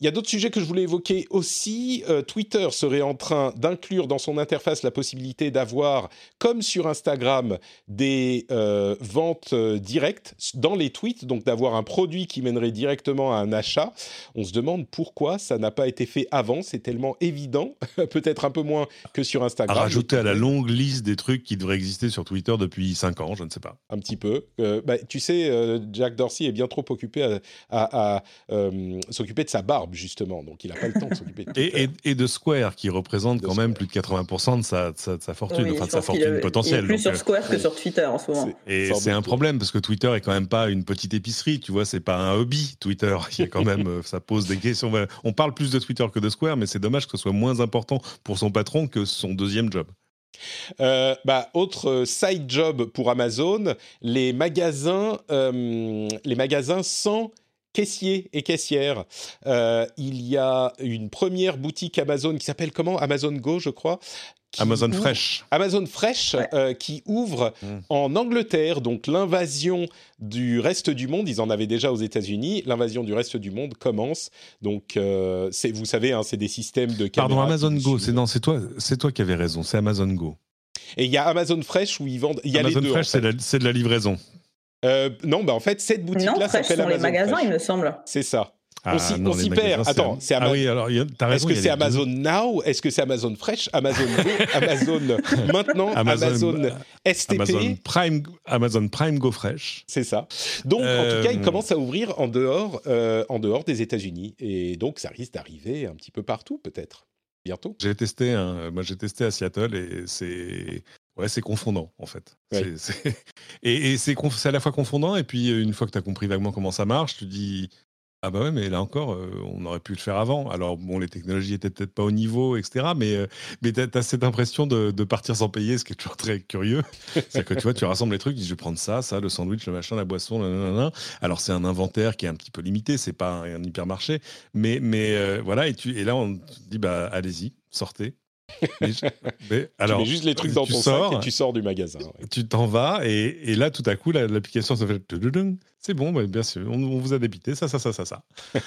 Il y a d'autres sujets que je voulais évoquer aussi. Euh, Twitter serait en train d'inclure dans son interface la possibilité d'avoir, comme sur Instagram, des euh, ventes euh, directes dans les tweets, donc d'avoir un produit qui mènerait directement à un achat. On se demande pourquoi ça n'a pas été fait avant. C'est tellement évident, [laughs] peut-être un peu moins que sur Instagram. À rajouter à la longue liste des trucs qui devraient exister sur Twitter depuis 5 ans, je ne sais pas. Un petit peu. Bah, tu sais, Jack Dorsey est bien trop occupé à s'occuper de sa barbe justement. Donc, il n'a pas le temps de s'occuper de et, et, de Square, qui représente quand même plus de 80% de sa, sa, fortune, enfin de sa fortune potentielle. Il est plus sur euh, Square que sur Twitter en ce moment. Et c'est un problème, parce que Twitter est quand même pas une petite épicerie, tu vois, c'est pas un hobby, Twitter. [laughs] Il y a quand même, euh, ça pose des questions. On parle plus de Twitter que de Square, mais c'est dommage que ce soit moins important pour son patron que son deuxième job. Euh, bah, autre side job pour Amazon, les magasins, les magasins sans caissiers et caissières. Euh, il y a une première boutique Amazon qui s'appelle comment? Amazon Go, je crois. Amazon Fresh. Amazon Fresh euh, qui ouvre mm. en Angleterre, donc l'invasion du reste du monde. Ils en avaient déjà aux États-Unis. L'invasion du reste du monde commence. Donc, euh, c'est, vous savez, hein, c'est des systèmes de Pardon, Amazon Go. C'est non, c'est toi, c'est toi qui avais raison. C'est Amazon Go. Et il y a Amazon Fresh où ils vendent. Il y a Amazon les deux, Fresh, c'est de la livraison. Euh, non, bah en fait, cette boutique-là s'appelle Amazon. les magasins, il me semble. C'est ça. Ah, on s'y perd. Attends, c'est Amazon. Ah oui, alors Est-ce que c'est Amazon Now Est-ce que c'est Amazon Fresh Amazon Go [laughs] Amazon maintenant Amazon, STP Amazon Prime, Amazon Prime Go Fresh. C'est ça. Donc, en tout cas, il euh, commence à ouvrir en dehors, euh, en dehors des États-Unis. Et donc, ça risque d'arriver un petit peu partout, peut-être. Bientôt. J'ai testé, moi j'ai testé à Seattle et c'est Ouais, c'est confondant en fait. [laughs] Et, c'est à la fois confondant et puis une fois que tu as compris vaguement comment ça marche, tu dis ah bah ouais, mais là encore, euh, on aurait pu le faire avant. Alors bon, les technologies étaient peut-être pas au niveau, etc. Mais, euh, mais tu as, cette impression de, partir sans payer, ce qui est toujours très curieux. [laughs] C'est que tu vois, tu rassembles les trucs, tu dis je vais prendre ça, ça, le sandwich, le machin, la boisson, nanana. Alors c'est un inventaire qui est un petit peu limité, c'est pas un, hypermarché. Mais, mais euh, voilà, et, tu, et là on te dit bah allez-y, sortez, [laughs] mais, alors, tu mets juste les trucs dans ton sac et tu sors du magasin. Tu t'en vas et, là, tout à coup, l'application se fait. C'est bon, bien sûr, on, vous a débité, ça, ça, ça, ça, ça. [laughs]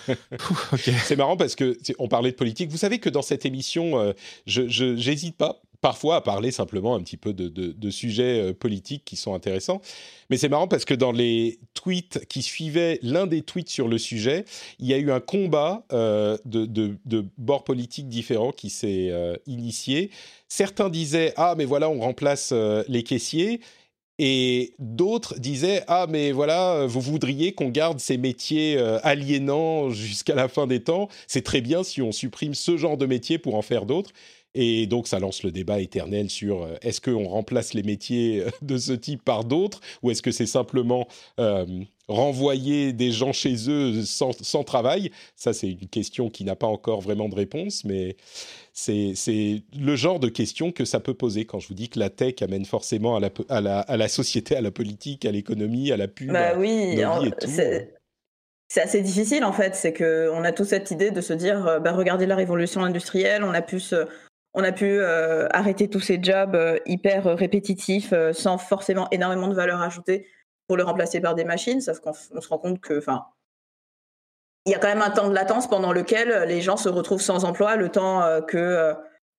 C'est marrant parce que on parlait de politique. Vous savez que dans cette émission, euh, je n'hésite pas parfois à parler simplement un petit peu de, sujets euh, politiques qui sont intéressants. Mais c'est marrant parce que dans les tweets qui suivaient l'un des tweets sur le sujet, il y a eu un combat euh, de, bords politiques différents qui s'est euh, initié. Certains disaient ah mais voilà on remplace les caissiers et d'autres disaient ah mais voilà vous voudriez qu'on garde ces métiers aliénants jusqu'à la fin des temps c'est très bien si on supprime ce genre de métiers pour en faire d'autres et donc, ça lance le débat éternel sur euh, est-ce qu'on remplace les métiers euh, [laughs] de ce type par d'autres ou est-ce que c'est simplement euh, renvoyer des gens chez eux sans, travail? Ça, c'est une question qui n'a pas encore vraiment de réponse, mais c'est le genre de question que ça peut poser quand je vous dis que la tech amène forcément à la, à la, à la société, à la politique, à l'économie, à la pub. Bah oui, c'est assez difficile en fait. C'est qu'on a tous cette idée de se dire bah, regardez la révolution industrielle, on a pu se on a pu euh, arrêter tous ces jobs euh, hyper répétitifs euh, sans forcément énormément de valeur ajoutée pour le remplacer par des machines, sauf qu'on se rend compte que, enfin, il y a quand même un temps de latence pendant lequel les gens se retrouvent sans emploi, le temps que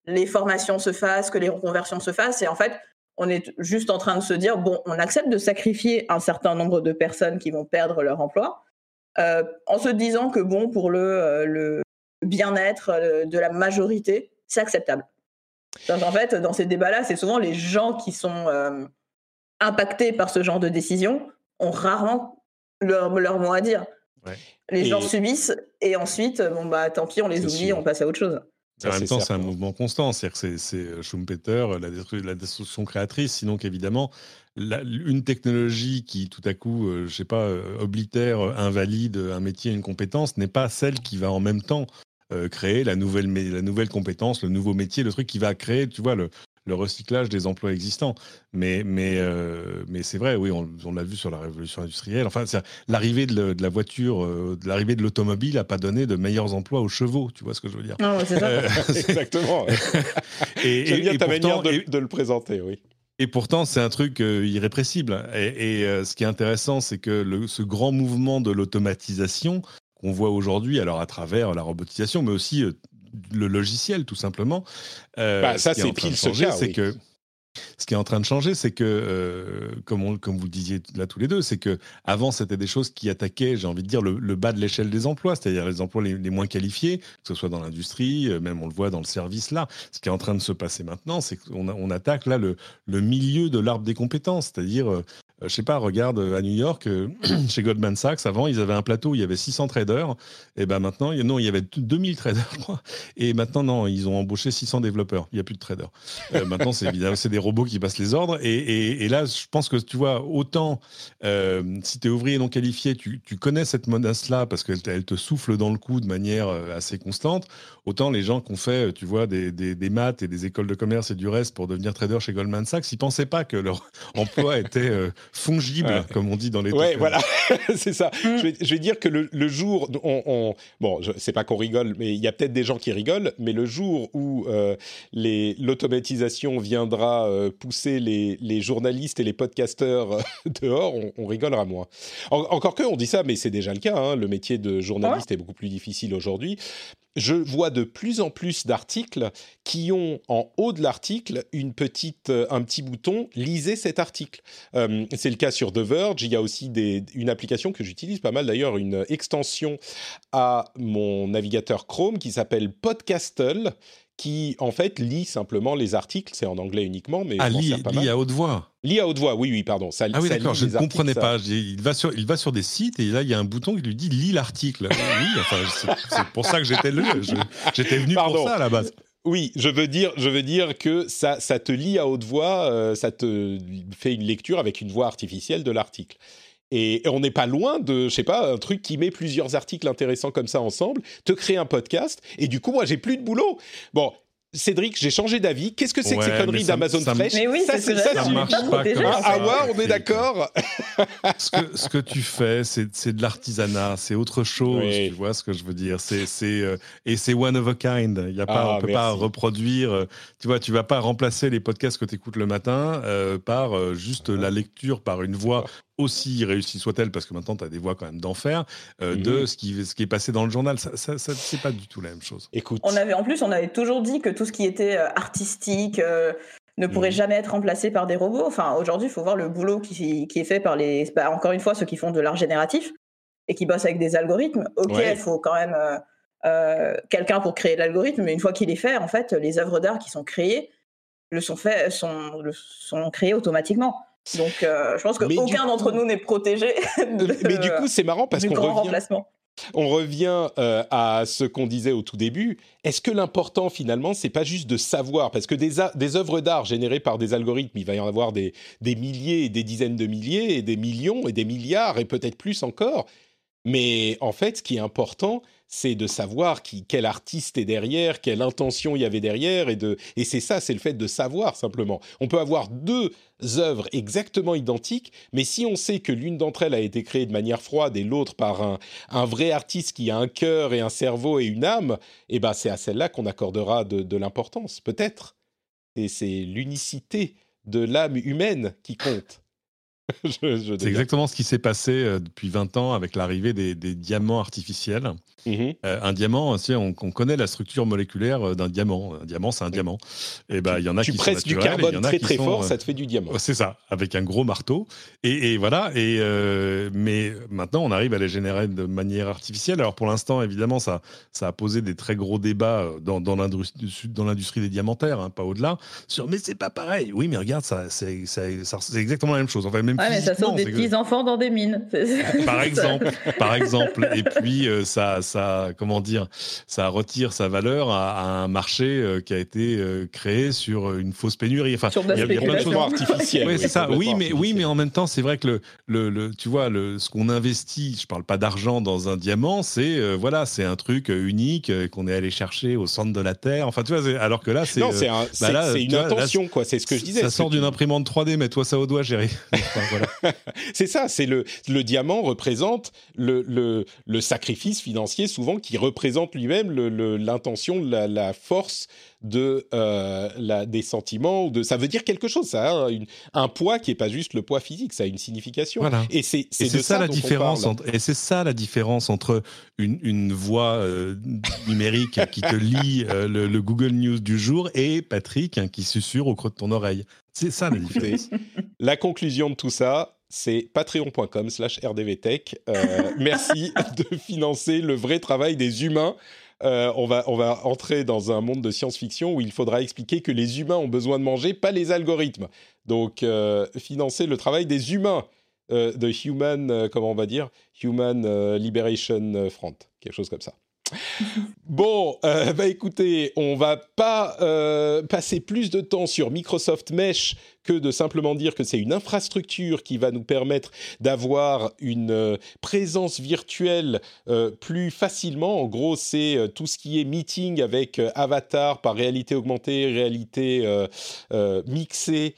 les formations se fassent, que les reconversions se fassent, et en fait, on est juste en train de se dire bon, on accepte de sacrifier un certain nombre de personnes qui vont perdre leur emploi, en se disant que bon, pour le bien-être de la majorité, c'est acceptable. en fait, dans ces débats-là, c'est souvent les gens qui sont euh, impactés par ce genre de décision ont rarement leur, mot à dire. Les gens subissent et ensuite, bon bah tant pis, on les oublie, on passe à autre chose. en même temps, c'est un mouvement constant. C'est-à-dire que c'est euh, Schumpeter, la, la, destruction créatrice, sinon qu'évidemment, une technologie qui, tout à coup, je euh, je sais pas, oblitère, invalide un métier, une compétence, n'est pas celle qui va en même temps euh, créer la nouvelle, la nouvelle compétence, le nouveau métier, le truc qui va créer, tu vois, le, le recyclage des emplois existants. Mais, mais, euh, mais c'est vrai, oui, on, l'a vu sur la révolution industrielle. Enfin, l'arrivée de, la voiture, euh, l'arrivée de l'automobile n'a pas donné de meilleurs emplois aux chevaux, tu vois ce que je veux dire Non, c'est ça. [laughs] Exactement. [laughs] et, J'aime bien ta manière de, de, le présenter, oui. Et pourtant, c'est un truc irrépressible. Et, ce qui est intéressant, c'est que le, ce grand mouvement de l'automatisation qu'on voit aujourd'hui, alors à travers la robotisation, mais aussi le logiciel, tout simplement. Bah, ça, c'est pile ce cas, c'est que ce qui est en train de changer, c'est que, euh, comme, comme vous le disiez là tous les deux, c'est que avant c'était des choses qui attaquaient, j'ai envie de dire, le, bas de l'échelle des emplois, c'est-à-dire les emplois les, moins qualifiés, que ce soit dans l'industrie, euh, même on le voit dans le service là. Ce qui est en train de se passer maintenant, c'est qu'on on attaque là le, le milieu de l'arbre des compétences, c'est-à-dire euh, je sais pas, regarde à New York, [clears throat] chez Goldman Sachs, avant, ils avaient un plateau où il y avait 600 traders. Et ben maintenant, non, il y avait 2000 traders, [laughs] je. Et maintenant, non, ils ont embauché 600 développeurs. Il n'y a plus de traders. maintenant, c'est des robots qui passent les ordres. Et, là, je pense que tu vois, autant euh, si tu es ouvrier non qualifié, tu, connais cette menace-là parce qu'elle elle te souffle dans le cou de manière euh, assez constante. Autant les gens qui ont fait, tu vois, des, maths et des écoles de commerce et du reste pour devenir trader chez Goldman Sachs, ils pensaient pas que leur [laughs] emploi était euh, fongible, comme on dit dans les. Ouais, voilà, [laughs] c'est ça. Mm. Je, vais, dire que le, jour, on, bon, c'est pas qu'on rigole, mais il y a peut-être des gens qui rigolent, mais le jour où l'automatisation viendra pousser les, les, journalistes et les podcasteurs [laughs] dehors, on, rigolera moins. encore que, on dit ça, mais c'est déjà le cas. Hein. le métier de journaliste est beaucoup plus difficile aujourd'hui. Je vois de plus en plus d'articles qui ont en haut de l'article une petite, euh, un petit bouton lisez cet article. Euh, c'est le cas sur The Verge. Il y a aussi des, une application que j'utilise pas mal d'ailleurs, une extension à mon navigateur Chrome qui s'appelle Podcastle qui en fait lit simplement les articles. C'est en anglais uniquement, mais ah, lit, à haute voix. Lit à haute voix, oui, oui, pardon. Ça, ah oui, d'accord, je ne comprenais pas. Il va, sur, il va sur des sites et là, il y a un bouton qui lui dit lis l'article. oui, enfin, c'est pour ça que j'étais J'étais venu pour ça à la base. Oui, je veux dire, je veux dire que ça, ça te lit à haute voix, euh, ça te fait une lecture avec une voix artificielle de l'article. Et on n'est pas loin de, je sais pas, un truc qui met plusieurs articles intéressants comme ça ensemble, te crée un podcast, et du coup, moi, j'ai plus de boulot. Bon, Cédric, j'ai changé d'avis. Qu'est-ce que c'est que ces conneries d'Amazon Fresh Mais oui, ça, ça, ça, marche pas. ah ouais, on est d'accord. ce, que, ce que tu fais, c'est de l'artisanat, c'est autre chose. Tu vois ce que je veux dire C'est euh, et c'est one of a kind. Il y a pas, ah, on peut pas reproduire. Euh, tu vois, tu vas pas remplacer les podcasts que tu écoutes le matin euh, par juste la lecture par une voix aussi réussie soit-elle, parce que maintenant tu as des voix quand même d'enfer, euh, de mhm. ce qui, ce qui est passé dans le journal. Ça, ça, c'est pas du tout la même chose. Écoute. On avait, en plus, on avait toujours dit que tout ce qui était euh, artistique euh, ne pourrait mhm. jamais être remplacé par des robots. Enfin, aujourd'hui, il faut voir le boulot qui, qui, est fait par les. Bah, encore une fois, ceux qui font de l'art génératif et qui bossent avec des algorithmes. Ok, il faut quand même quelqu'un pour créer l'algorithme, mais une fois qu'il est fait, en fait, les œuvres d'art qui sont créées le sont, fait, sont, le, sont créées automatiquement. Donc, euh, je pense qu'aucun d'entre nous n'est protégé. [laughs] mais du coup, c'est marrant parce qu'on revient. On revient euh, à ce qu'on disait au tout début. Est-ce que l'important finalement, c'est pas juste de savoir, parce que des, des œuvres d'art générées par des algorithmes, il va y en avoir des, des milliers et des dizaines de milliers et des millions et des milliards et peut-être plus encore. Mais en fait, ce qui est important, c'est de savoir qui, quel artiste est derrière, quelle intention il y avait derrière, et, de, et c'est ça, c'est le fait de savoir simplement. On peut avoir deux œuvres exactement identiques, mais si on sait que l'une d'entre elles a été créée de manière froide et l'autre par un, un, vrai artiste qui a un cœur et un cerveau et une âme, eh ben c'est à celle-là qu'on accordera de, de l'importance, peut-être. Et c'est l'unicité de l'âme humaine qui compte. [laughs] c'est exactement ce qui s'est passé euh, depuis 20 ans avec l'arrivée des, diamants artificiels. Mhm. Euh, un diamant, on, connaît la structure moléculaire euh, d'un diamant. Un diamant, c'est un diamant. Et ben, il y en a tu qui presses sont du carbone très très fort, ça te fait du diamant. C'est ça, avec un gros marteau. Et, voilà. Et mais maintenant, on arrive à les générer de manière artificielle. Alors pour l'instant, évidemment, ça, ça a posé des très gros débats dans, dans l'industrie des diamantaires, hein, pas au-delà. Sur mais c'est pas pareil. Oui, mais regarde, ça, c'est exactement la même chose. Enfin, même ouais, mais ça sort des petits enfants dans des mines. [laughs] Par [laughs] exemple, par exemple. Et puis euh, ça, ça, comment dire, ça retire sa valeur à, un marché euh, qui a été euh, créé sur une fausse pénurie. Enfin, il y, a plein de choses artificielles. Oui, c'est ça. Oui, mais oui, mais en même temps, c'est vrai que le, le, tu vois, le, ce qu'on investit, je parle pas d'argent dans un diamant, c'est voilà, c'est un truc unique qu'on est allé chercher au centre de la terre. Enfin, tu vois, alors que là, c'est c'est bah une intention, quoi. C'est ce que je disais. Ça sort d'une imprimante 3D, mais toi ça au doigt, Géry. [laughs] [laughs] c'est ça, c'est le, le diamant représente le, sacrifice financier souvent qui représente lui-même l'intention, la, force de euh, la, des sentiments. De, ça veut dire quelque chose, ça a un poids qui est pas juste le poids physique, ça a une signification. Et c'est ça, ça la différence. Entre, et c'est ça la différence entre une, une voix euh, numérique qui te lit euh, le, Google News du jour et Patrick hein, qui susurre au creux de ton oreille. C'est ça la différence. [laughs] la conclusion de tout ça, c'est patreon.com slash rdvtech. merci [laughs] de financer le vrai travail des humains euh, on, va, on va entrer dans un monde de science-fiction où il faudra expliquer que les humains ont besoin de manger, pas les algorithmes. Donc, euh, financer le travail des humains euh, de Human, comment on va dire Human Liberation Front, quelque chose comme ça. [laughs] Bon, euh, bah écoutez, on va pas euh, passer plus de temps sur Microsoft Mesh que de simplement dire que c'est une infrastructure qui va nous permettre d'avoir une euh, présence virtuelle plus facilement. En gros, c'est tout ce qui est meeting avec avatar par réalité augmentée, réalité mixée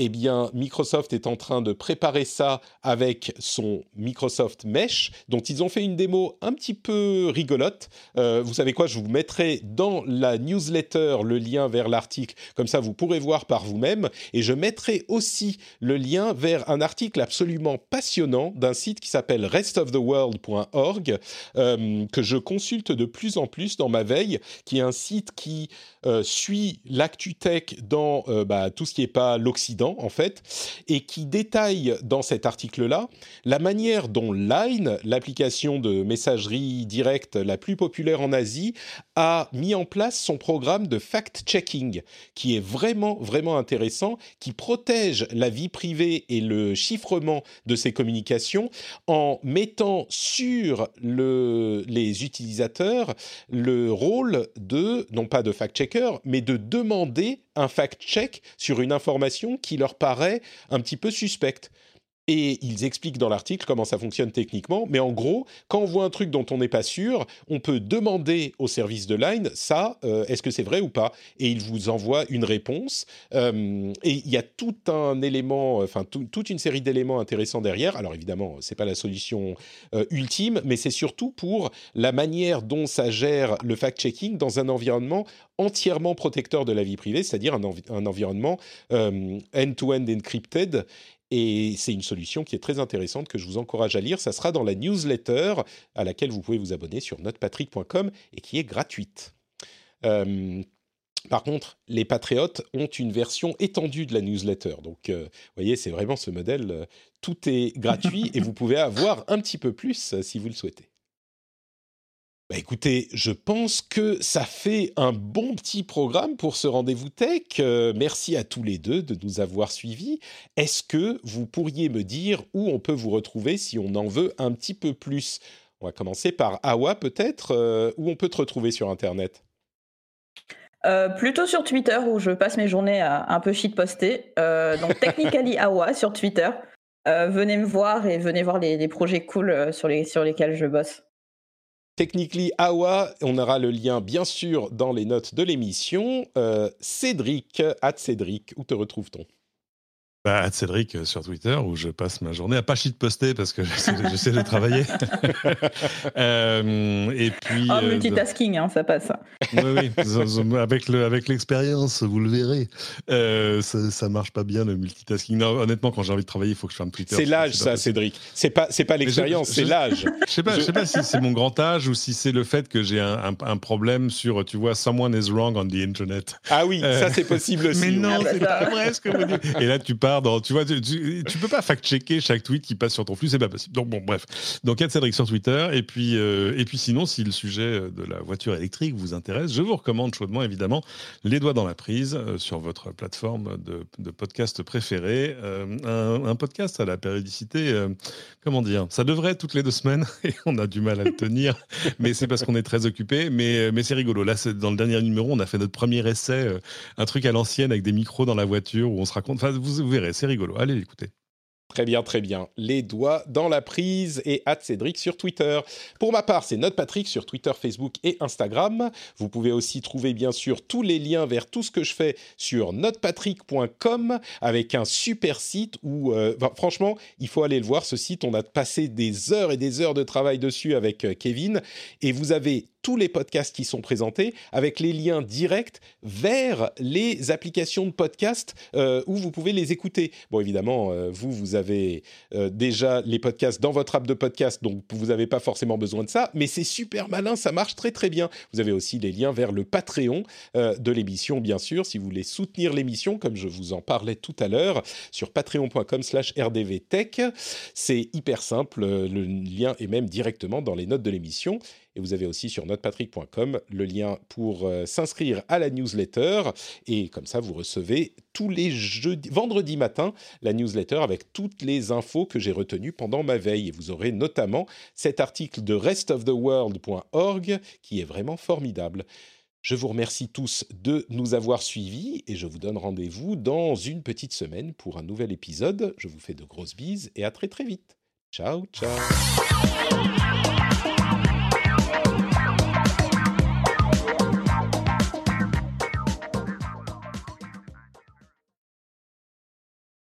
eh bien, Microsoft est en train de préparer ça avec son Microsoft Mesh, dont ils ont fait une démo un petit peu rigolote. Euh, vous savez quoi, je vous mettrai dans la newsletter le lien vers l'article, comme ça vous pourrez voir par vous-même. Et je mettrai aussi le lien vers un article absolument passionnant d'un site qui s'appelle restoftheworld.org, euh, que je consulte de plus en plus dans ma veille, qui est un site qui euh, suit l'actu tech dans bah, tout ce qui n'est pas l'Occident en fait, et qui détaille dans cet article-là la manière dont Line, l'application de messagerie directe la plus populaire en Asie, a mis en place son programme de fact-checking, qui est vraiment, vraiment intéressant, qui protège la vie privée et le chiffrement de ses communications en mettant sur le, les utilisateurs le rôle de, non pas de fact-checker, mais de demander un fact-check sur une information qui leur paraît un petit peu suspecte. Et ils expliquent dans l'article comment ça fonctionne techniquement. Mais en gros, quand on voit un truc dont on n'est pas sûr, on peut demander au service de Line, ça, euh, est-ce que c'est vrai ou pas? Et il vous envoie une réponse. Euh, et il y a tout un élément, enfin toute une série d'éléments intéressants derrière. Alors évidemment, c'est pas la solution euh, ultime, mais c'est surtout pour la manière dont ça gère le fact-checking dans un environnement entièrement protecteur de la vie privée, c'est-à-dire un, environnement end-to-end -end encrypted et c'est une solution qui est très intéressante que je vous encourage à lire. Ça sera dans la newsletter à laquelle vous pouvez vous abonner sur notepatrick.com et qui est gratuite. Euh, par contre, les patriotes ont une version étendue de la newsletter. Donc, euh, vous voyez, c'est vraiment ce modèle. Euh, tout est gratuit et vous pouvez avoir un petit peu plus si vous le souhaitez. Bah écoutez, je pense que ça fait un bon petit programme pour ce rendez-vous tech. Euh, merci à tous les deux de nous avoir suivis. Est-ce que vous pourriez me dire où on peut vous retrouver si on en veut un petit peu plus? On va commencer par Awa peut-être, euh, où on peut te retrouver sur Internet? Euh, plutôt sur Twitter où je passe mes journées à un peu shitposter. donc [laughs] Technically Awa sur Twitter. venez me voir et venez voir les, les projets cool sur, les, sur lesquels je bosse. Technically Awa, on aura le lien bien sûr dans les notes de l'émission. Euh, Cédric, at Cédric, où te retrouve-t-on? Bah, Cédric euh, sur Twitter où je passe ma journée à pas de poster parce que [laughs] j'essaie de, travailler. [laughs] euh, et puis. Oh, multitasking, hein, ça passe. oui, oui. Avec le, avec l'expérience, vous le verrez. Euh, ça, ça marche pas bien le multitasking. Non, honnêtement, quand j'ai envie de travailler, il faut que je un Twitter. C'est l'âge, ça, Cédric. C'est pas, c'est pas l'expérience, c'est l'âge. [laughs] Je sais pas, je sais pas si c'est mon grand âge ou si c'est le fait que j'ai un, un, problème sur, tu vois, someone is wrong on the internet. Ah oui, ça c'est possible aussi. Mais non, c'est pas vrai ce que vous dites. Et là, tu parles tu vois, tu, tu, peux pas fact-checker chaque tweet qui passe sur ton flux, c'est pas possible. Donc bon, bref. Donc Yann Cédric sur Twitter, et puis euh, et puis sinon, si le sujet de la voiture électrique vous intéresse, je vous recommande chaudement évidemment les doigts dans la prise euh, sur votre plateforme de, podcast préférée, euh, un, podcast à la périodicité, comment dire, ça devrait être toutes les deux semaines [laughs] et on a du mal à le tenir, [laughs] mais c'est parce qu'on est très occupé. Mais mais c'est rigolo. Là, dans le dernier numéro, on a fait notre premier essai, un truc à l'ancienne avec des micros dans la voiture où on se raconte. Enfin, vous, vous c'est rigolo. Allez l'écouter. Très bien, très bien. Les doigts dans la prise et at Cédric sur Twitter. Pour ma part, c'est Note Patrick sur Twitter, Facebook et Instagram. Vous pouvez aussi trouver bien sûr tous les liens vers tout ce que je fais sur notepatrick.com avec un super site où, euh, franchement, il faut aller le voir. Ce site, on a passé des heures et des heures de travail dessus avec euh, Kevin et vous avez tous les podcasts qui sont présentés avec les liens directs vers les applications de podcast euh, où vous pouvez les écouter. Bon, évidemment, euh, vous, vous avez euh, déjà les podcasts dans votre app de podcast, donc vous n'avez pas forcément besoin de ça, mais c'est super malin, ça marche très très bien. Vous avez aussi les liens vers le Patreon de l'émission, bien sûr, si vous voulez soutenir l'émission, comme je vous en parlais tout à l'heure, sur patreon.com slash rdvtech. C'est hyper simple, le lien est même directement dans les notes de l'émission. Et vous avez aussi sur notrepatrick.com le lien pour euh, s'inscrire à la newsletter. Et comme ça, vous recevez tous les jeudis, vendredis matin la newsletter avec toutes les infos que j'ai retenues pendant ma veille. Et vous aurez notamment cet article de restoftheworld.org qui est vraiment formidable. Je vous remercie tous de nous avoir suivis et je vous donne rendez-vous dans une petite semaine pour un nouvel épisode. Je vous fais de grosses bises et à très très vite. Ciao, ciao.